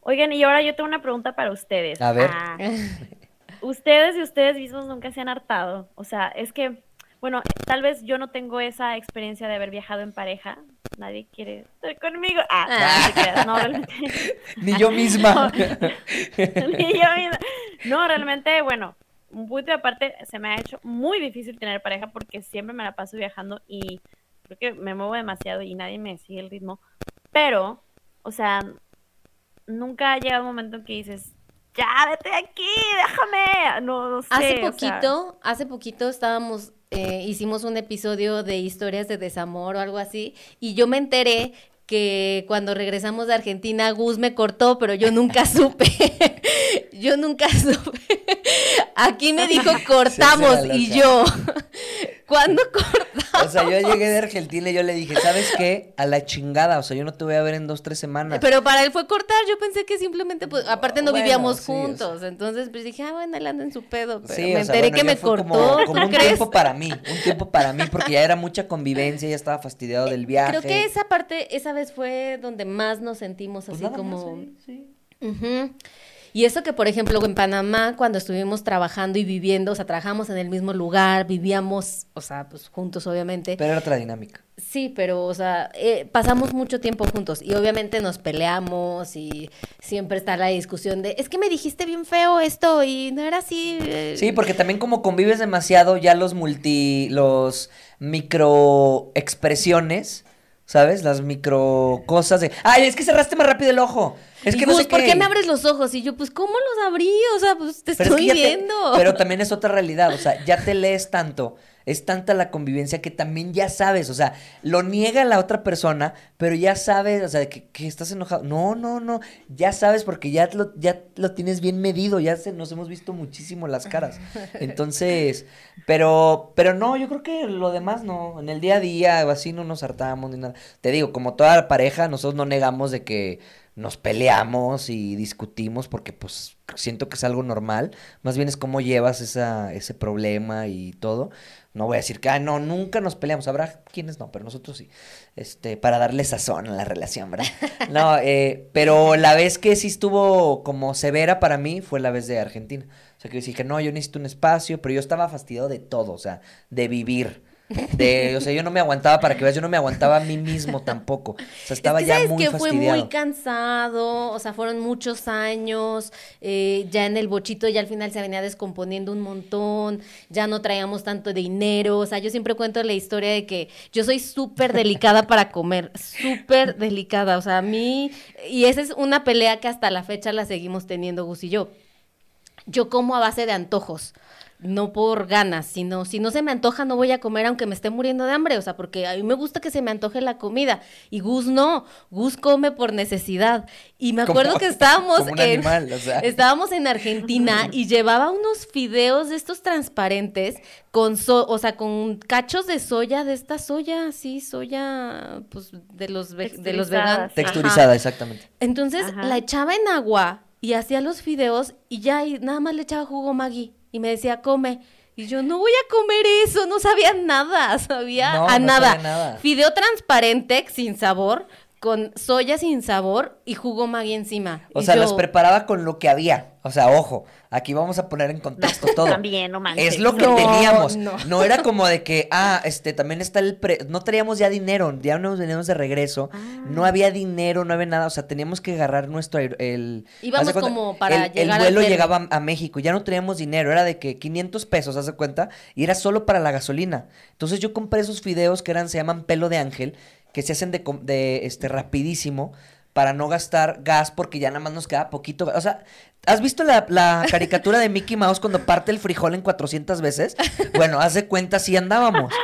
Oigan, y ahora yo tengo una pregunta para ustedes. A ver. Ah, ustedes y ustedes mismos nunca se han hartado. O sea, es que, bueno, tal vez yo no tengo esa experiencia de haber viajado en pareja. Nadie quiere estar conmigo. Ah, Ah. no, creas, no, realmente. <laughs> Ni yo misma. <laughs> Ni yo misma. No, realmente, bueno, un punto aparte, se me ha hecho muy difícil tener pareja porque siempre me la paso viajando y creo que me muevo demasiado y nadie me sigue el ritmo. Pero, o sea, nunca ha llegado un momento en que dices, ya, vete de aquí, déjame. No, no sé. Hace o sea, poquito, hace poquito estábamos, eh, hicimos un episodio de historias de desamor o algo así, y yo me enteré que cuando regresamos de Argentina, Gus me cortó, pero yo nunca <laughs> supe. yo nunca <laughs> supe. Aquí me dijo cortamos y yo, ¿cuándo cortamos? <laughs> O sea, yo llegué de Argentina y yo le dije, ¿sabes qué? A la chingada, o sea, yo no te voy a ver en dos, tres semanas. Pero para él fue cortar, yo pensé que simplemente, pues, aparte no Bueno, vivíamos sí, o sea. juntos, entonces pues dije, ah, bueno, él anda en su pedo, pero Sí, me o sea, enteré bueno, que me como- cortó, Como, ¿tú un crees? tiempo para mí, un tiempo para mí, porque ya era mucha convivencia, ya estaba fastidiado del viaje. Creo que esa parte, esa vez fue donde más nos sentimos Pues así nada como... más, sí, sí. Ujú. Y eso que, por ejemplo, en Panamá, cuando estuvimos trabajando y viviendo, o sea, trabajamos en el mismo lugar, vivíamos, o sea, pues juntos, obviamente. Pero era otra dinámica. Sí, pero, o sea, eh, pasamos mucho tiempo juntos y obviamente nos peleamos y siempre está la discusión de, es que me dijiste bien feo esto y no era así. eh". Sí, porque también como convives demasiado, ya los multi, los micro expresiones, ¿sabes? Las micro cosas de, ay, es que cerraste más rápido el ojo. Es Y que no Gus, sé ¿por qué". me abres los ojos? Y yo, pues, ¿cómo los abrí? O sea, pues te Pero es que estoy te- viendo. pero <laughs> también es otra realidad, o sea, ya te lees tanto, es tanta la convivencia que también ya sabes, o sea, lo niega la otra persona, pero ya sabes, o sea, que, que estás enojado. No, no, no, ya sabes porque ya lo, ya lo tienes bien medido, ya se, nos hemos visto muchísimo las caras. <laughs> Entonces, pero, pero no, yo creo que lo demás no, en el día a día así no nos hartamos ni nada. Te digo, como toda pareja, nosotros no negamos de que nos peleamos y discutimos porque pues siento que es algo normal, más bien es cómo llevas esa, ese problema y todo. No voy a decir que, ah, no, nunca nos peleamos, habrá quienes no, pero nosotros sí, este, para darle sazón a la relación, ¿verdad? <laughs> No, eh, pero la vez que sí estuvo como severa para mí fue la vez de Argentina. O sea, que yo dije, no, yo necesito un espacio, pero yo estaba fastidiado de todo, o sea, de vivir. De, o sea, yo no me aguantaba, para que veas, yo no me aguantaba a mí mismo tampoco. O sea, estaba es que ya sabes muy que fue muy cansado, o sea, fueron muchos años, eh, ya en el bochito ya al final se venía descomponiendo un montón, ya no traíamos tanto dinero, o sea, yo siempre cuento la historia de que yo soy súper delicada para comer, súper delicada, o sea, a mí, y esa es una pelea que hasta la fecha la seguimos teniendo Gus y yo. Yo como a base de antojos no por ganas, sino si no se me antoja no voy a comer aunque me esté muriendo de hambre, o sea, porque a mí me gusta que se me antoje la comida y Gus no, Gus come por necesidad. Y me acuerdo Como- que <laughs> estábamos como un en animal, o sea. <laughs> estábamos en Argentina <laughs> y llevaba unos fideos de estos transparentes con so- o sea, con cachos de soya, de esta soya, sí, soya pues de los de los veganos. Texturizada, exactamente. Entonces Ajá. la echaba en agua y hacía los fideos y ya y nada más le echaba jugo Maggi y me decía, come. Y yo, no voy a comer eso, no sabía nada, <laughs> sabía No, a no nada. Fideo transparente, sin sabor, con soya sin sabor y jugo Maggi encima. O Y sea, yo, las preparaba con lo que había. O sea, ojo, aquí vamos a poner en contexto todo. También, no manches. Es lo que No, teníamos. No. no. era como de que, ah, este, también está el pre... No traíamos ya dinero, ya nos veníamos de regreso. Ah. No había dinero, no había nada. O sea, teníamos que agarrar nuestro... El, Íbamos cuenta, como para el, llegar El vuelo llegaba a, México, ya no teníamos dinero. Era de que 500 pesos, haz de cuenta. Y era solo para la gasolina. Entonces yo compré esos fideos que eran, se llaman pelo de ángel, que se hacen de, de este, rapidísimo para no gastar gas porque ya nada más nos queda poquito. O sea, ¿has visto la, la caricatura de Mickey Mouse cuando parte el frijol en 400 veces? Bueno, haz de cuenta, así andábamos. <laughs>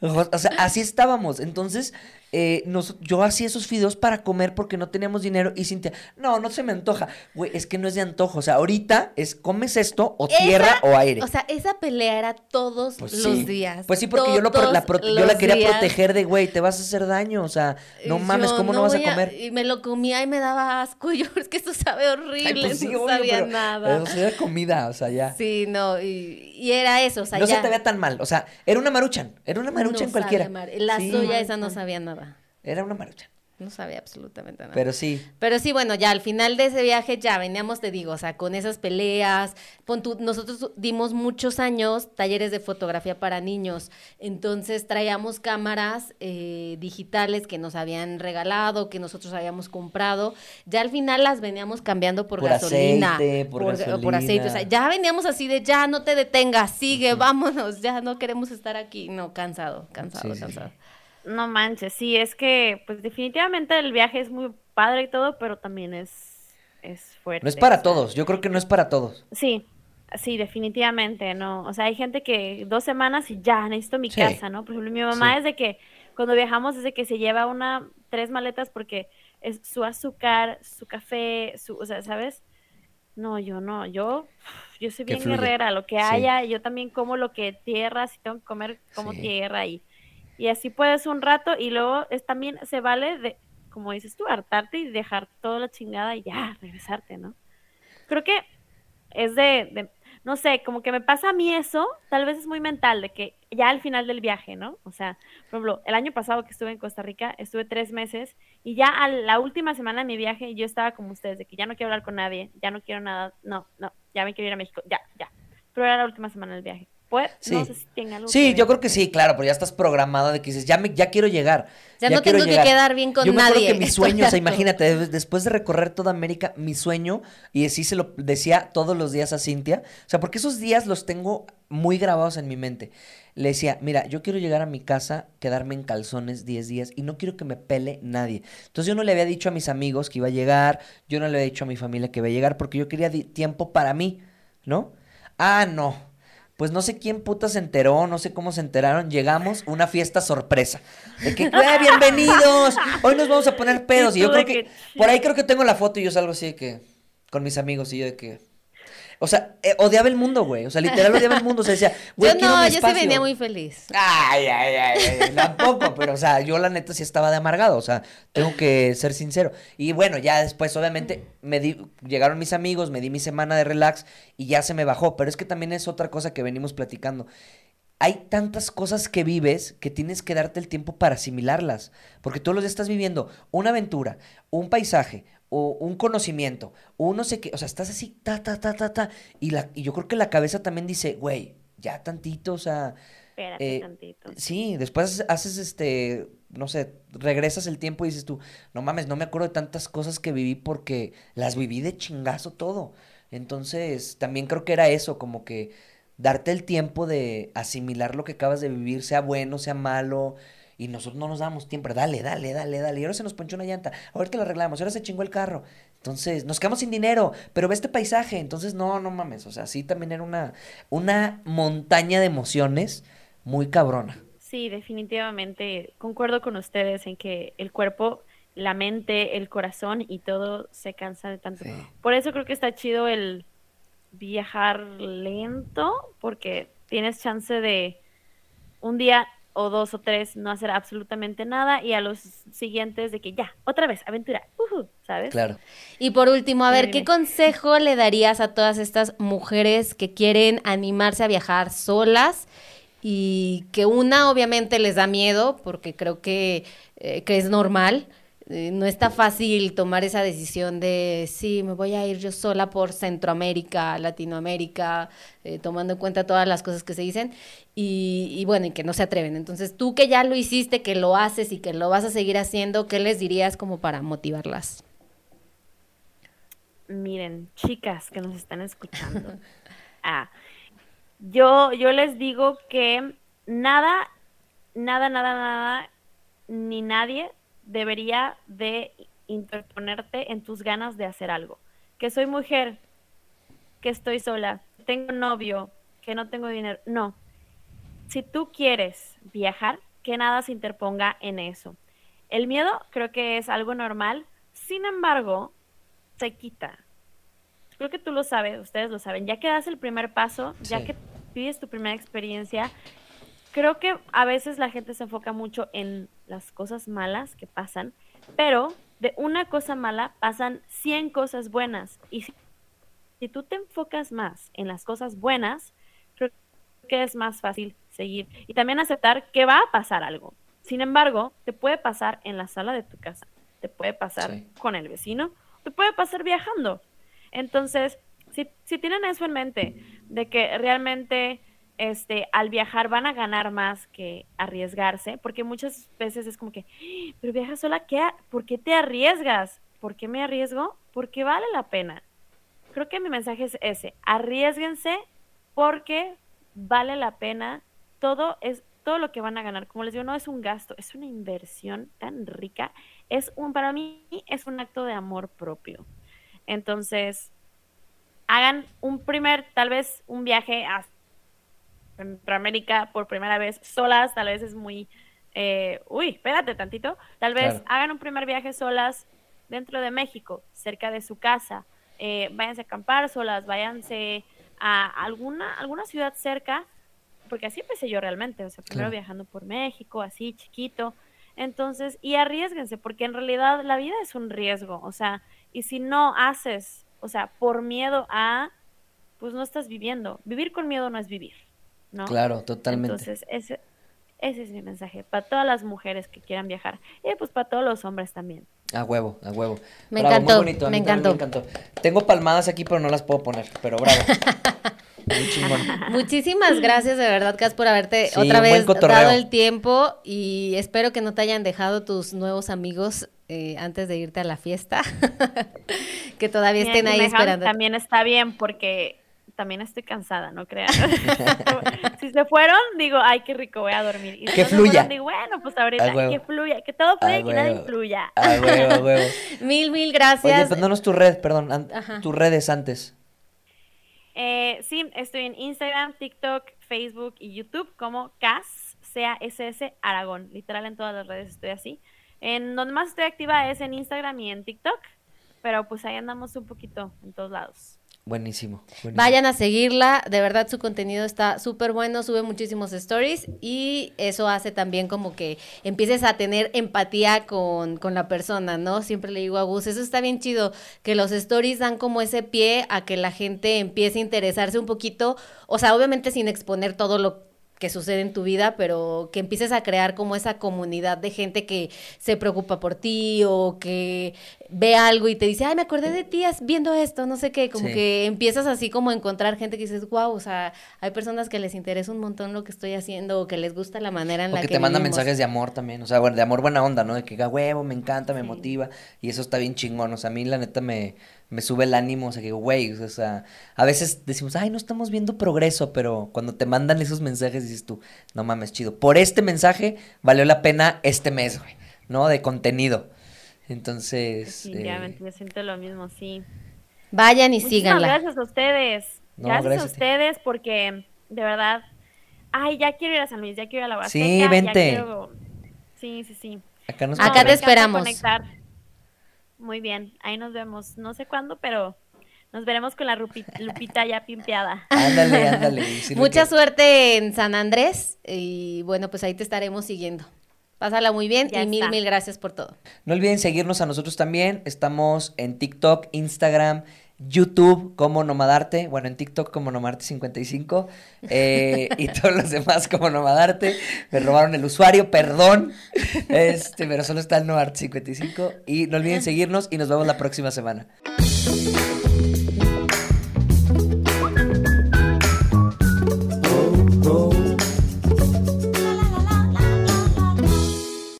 O o sea, así estábamos. Entonces, eh, nos- yo hacía esos fideos para comer porque no teníamos dinero. Y Cintia, no, no se me antoja. Güey, es que no es de antojo. O sea, ahorita es comes esto o Esa- tierra o aire. O sea, esa pelea era todos Pues los sí. días. Pues sí, porque yo, lo la yo quería días. proteger de, güey, te vas a hacer daño. O sea, no mames, ¿cómo no, vas a comer? Y me lo comía y me daba asco. <laughs> Y yo, es que esto sabe horrible. Ay, pues sí, no obvio, sabía pero- nada. O sea, era comida, o sea, ya. Sí, no, y, y era eso, o sea, no ya. se te vea tan mal. O sea, era una maruchan. Era una maruchan no cualquiera. mar- La Sí, soya esa no sabía nada. Era una maruchan. No sabía absolutamente nada. Pero sí. Pero sí, bueno, ya al final de ese viaje ya veníamos, te digo, o sea, con esas peleas. Pon tú, nosotros dimos muchos años talleres de fotografía para niños. Entonces traíamos cámaras eh, digitales que nos habían regalado, que nosotros habíamos comprado. Ya al final las veníamos cambiando por, Por gasolina. aceite, por por aceite. O sea, ya veníamos así de ya no te detengas, sigue, vámonos, ya no queremos estar aquí. No, cansado, cansado, Sí, sí, cansado. No manches, sí, es que, pues definitivamente el viaje es muy padre y todo, pero también es, es fuerte. No es para o sea, todos. Yo creo que no es para todos. Sí, sí, definitivamente, ¿no? O sea, hay gente que dos semanas y ya, necesito mi Sí. casa, ¿no? Por ejemplo, mi mamá Sí. es de que cuando viajamos es de que se lleva una, tres maletas porque es su azúcar, su café, su, o sea, ¿sabes? No, yo no, yo, <sighs> yo soy bien guerrera, lo que Sí. haya, yo también como lo que tierra, si tengo que comer, como tierra y, y así puedes un rato y luego es también, se vale de, como dices tú, hartarte y dejar toda la chingada y ya, regresarte, ¿no? Creo que es de, de- no sé, como que me pasa a mí eso, tal vez es muy mental, de que ya al final del viaje, ¿no? O sea, por ejemplo, el año pasado que estuve en Costa Rica, estuve tres meses y ya a la última semana de mi viaje yo estaba como ustedes, de que ya no quiero hablar con nadie, ya no quiero nada, no, no, ya me quiero ir a México, ya, ya. Pero era la última semana del viaje. Pues, Sí. no sé si tenga algo Sí, que yo creo que sí, claro, pero ya estás programado de que dices, ya, me, ya quiero llegar. Ya no quiero tengo que llegar. quedar bien con yo me acuerdo nadie. que mi sueño, o sea, <laughs> imagínate, de- después de recorrer toda América, mi sueño, y así se lo decía todos los días a Cintia, o sea, porque esos días los tengo muy grabados en mi mente. Le decía, mira, yo quiero llegar a mi casa, quedarme en calzones 10 días y no quiero que me pele nadie. Entonces yo no le había dicho a mis amigos que iba a llegar, yo no le había dicho a mi familia que iba a llegar porque yo quería tiempo para mí, ¿no? Ah, no. Pues no sé quién puta se enteró, no sé cómo se enteraron. Llegamos, una fiesta sorpresa. De que, "Güey, <laughs> bienvenidos! Hoy nos vamos a poner pedos. Y, yo creo que, por ahí creo que tengo la foto y yo salgo así de que, con mis amigos y yo de que, o sea, eh, odiaba el mundo, güey. O sea, literal odiaba el mundo. O sea, decía, <laughs> güey, Yo no, yo sí espacio". venía muy feliz. Ay, ay, ay, ay, tampoco, pero o sea, yo la neta sí estaba de amargado, o sea, tengo que ser sincero. Y bueno, ya después obviamente me di, llegaron mis amigos, me di mi semana de relax y ya se me bajó, pero es que también es otra cosa que venimos platicando. Hay tantas cosas que vives que tienes que darte el tiempo para asimilarlas, porque todos los días estás viviendo una aventura, un paisaje, o un conocimiento, un no sé qué, o sea, estás así, ta, ta, ta, ta, ta, y, la, y yo creo que la cabeza también dice, güey, ya tantito, o sea, Espérate eh, tantito. Sí, después haces este, no sé, regresas el tiempo y dices tú, no mames, no me acuerdo de tantas cosas que viví porque las viví de chingazo todo. Entonces, también creo que era eso, como que darte el tiempo de asimilar lo que acabas de vivir, sea bueno, sea malo. Y nosotros no nos damos tiempo, dale, dale, dale, dale. Y ahora se nos ponchó una llanta, ahorita la arreglamos, ahora se chingó el carro. Entonces, nos quedamos sin dinero, pero ve este paisaje. Entonces, no, no mames. O sea, sí también era una, una montaña de emociones muy cabrona. Sí, definitivamente concuerdo con ustedes en que el cuerpo, la mente, el corazón y todo se cansa de tanto. Sí. Por eso creo que está chido el viajar lento, porque tienes chance de un día o dos o tres no hacer absolutamente nada y a los siguientes de que ya, otra vez, aventura, ¿sabes? Claro. Y por último, a ver, ¿qué consejo le darías a todas estas mujeres que quieren animarse a viajar solas y que una obviamente les da miedo porque creo que, eh, que es normal? Eh, no está fácil tomar esa decisión de, sí, me voy a ir yo sola por Centroamérica, Latinoamérica, eh, tomando en cuenta todas las cosas que se dicen y, y bueno, y que no se atreven. Entonces, tú que ya lo hiciste, que lo haces y que lo vas a seguir haciendo, ¿qué les dirías como para motivarlas? Miren, chicas que nos están escuchando. <laughs> ah, yo, yo les digo que nada, nada, nada, nada, ni nadie debería de interponerte en tus ganas de hacer algo. Que soy mujer, que estoy sola, tengo novio, que no tengo dinero. No. Si tú quieres viajar, que nada se interponga en eso. El miedo creo que es algo normal, sin embargo, se quita. Creo que tú lo sabes, ustedes lo saben. Ya que das el primer paso, ya que vives tu primera experiencia, creo que a veces la gente se enfoca mucho en las cosas malas que pasan, pero de una cosa mala pasan 100 cosas buenas. Y si, si tú te enfocas más en las cosas buenas, creo que es más fácil seguir. Y también aceptar que va a pasar algo. Sin embargo, te puede pasar en la sala de tu casa, te puede pasar Sí. con el vecino, te puede pasar viajando. Entonces, si, si tienen eso en mente, de que realmente este, al viajar van a ganar más que arriesgarse, porque muchas veces es como que, "Ah, pero viajas sola, ¿qué, ¿por qué te arriesgas? ¿Por qué me arriesgo? Porque vale la pena. Creo que mi mensaje es ese, arriesguense porque vale la pena, todo es todo lo que van a ganar, como les digo, no es un gasto, es una inversión tan rica, es un para mí es un acto de amor propio. Entonces, hagan un primer, tal vez un viaje a Centroamérica por primera vez solas, tal vez es muy, eh, uy, espérate tantito, tal vez Claro. hagan un primer viaje solas dentro de México, cerca de su casa, eh, váyanse a acampar solas, váyanse a alguna, alguna ciudad cerca, porque así empecé yo realmente, o sea, primero Claro. viajando por México, así chiquito, entonces, y arriesguense, porque en realidad la vida es un riesgo, o sea, y si no haces, o sea, por miedo a, pues no estás viviendo. Vivir con miedo no es vivir, ¿no? Claro, totalmente. Entonces, ese, ese es mi mensaje para todas las mujeres que quieran viajar y pues para todos los hombres también. A huevo, a huevo. Me Bravo, encantó, muy bonito, a me mí también encantó. me encantó. Tengo palmadas aquí, pero no las puedo poner, pero bravo. <laughs> Muy chingón. <laughs> Muchísimas gracias de verdad, Cas, por haberte Sí, otra vez dado el tiempo y espero que no te hayan dejado tus nuevos amigos eh, antes de irte a la fiesta, <laughs> que todavía Mira, estén ahí me esperando. También está bien porque también estoy cansada, no crean. <laughs> si se fueron, digo, ay, qué rico, voy a dormir. Y si Que no se fluya. fueron, digo, bueno, pues ahorita, que fluya, que todo fluya y que nada huevo. influya. A huevo, a huevo. <laughs> Mil, mil Oye, gracias. pues danos tu red, perdón, tus redes antes. Eh, sí, estoy en Instagram, TikTok, Facebook y YouTube como CAS, C-A-S-S Aragón. Literal en todas las redes estoy así. En donde más estoy activa es en Instagram y en TikTok, pero pues ahí andamos un poquito en todos lados. Buenísimo. Vayan a seguirla, de verdad su contenido está súper bueno, sube muchísimos stories y eso hace también como que empieces a tener empatía con, con la persona, ¿no? Siempre le digo a Gus, eso está bien chido, que los stories dan como ese pie a que la gente empiece a interesarse un poquito, o sea, obviamente sin exponer todo lo que sucede en tu vida, pero que empieces a crear como esa comunidad de gente que se preocupa por ti o que ve algo y te dice, ay, me acordé de ti viendo esto, no sé qué, como Sí. que empiezas así como a encontrar gente que dices, wow, o sea, hay personas que les interesa un montón lo que estoy haciendo o que les gusta la manera en O la que que te mandan vivimos". mensajes de amor también, o sea, bueno, de amor buena onda, ¿no? De que, huevo, me encanta, me Sí. motiva, y eso está bien chingón, o sea, a mí la neta me, me sube el ánimo, o sea, que, güey, o sea, a veces decimos, ay, no estamos viendo progreso, pero cuando te mandan esos mensajes dices tú, no mames, chido, por este mensaje valió la pena este mes, güey, ¿no? De contenido. Entonces, Definitivamente, eh, yo siento lo mismo, sí. Vayan y Muchísimas síganla. gracias a ustedes. No, gracias, gracias a ustedes porque de verdad, ay, ya quiero ir a San Luis, ya quiero ir a la Huasteca. Sí, ya vente. quiero- Sí, sí, sí. acá nos Acá me te esperamos. conectar. Muy bien, ahí nos vemos. No sé cuándo, pero nos veremos con la Rupi- Lupita ya pimpeada. <laughs> Ándale, ándale. Mucha que- suerte en San Andrés y bueno, pues ahí te estaremos siguiendo. Pásala muy bien Ya y mil, está. mil gracias por todo. No olviden seguirnos a nosotros también. Estamos en TikTok, Instagram, YouTube como Nomadarte. Bueno, en TikTok como Nomadarte55. eh, y <laughs> todos los demás como Nomadarte. Me robaron el usuario, perdón. Este, pero solo está el Nomadarte55. Y no olviden seguirnos y nos vemos la próxima semana.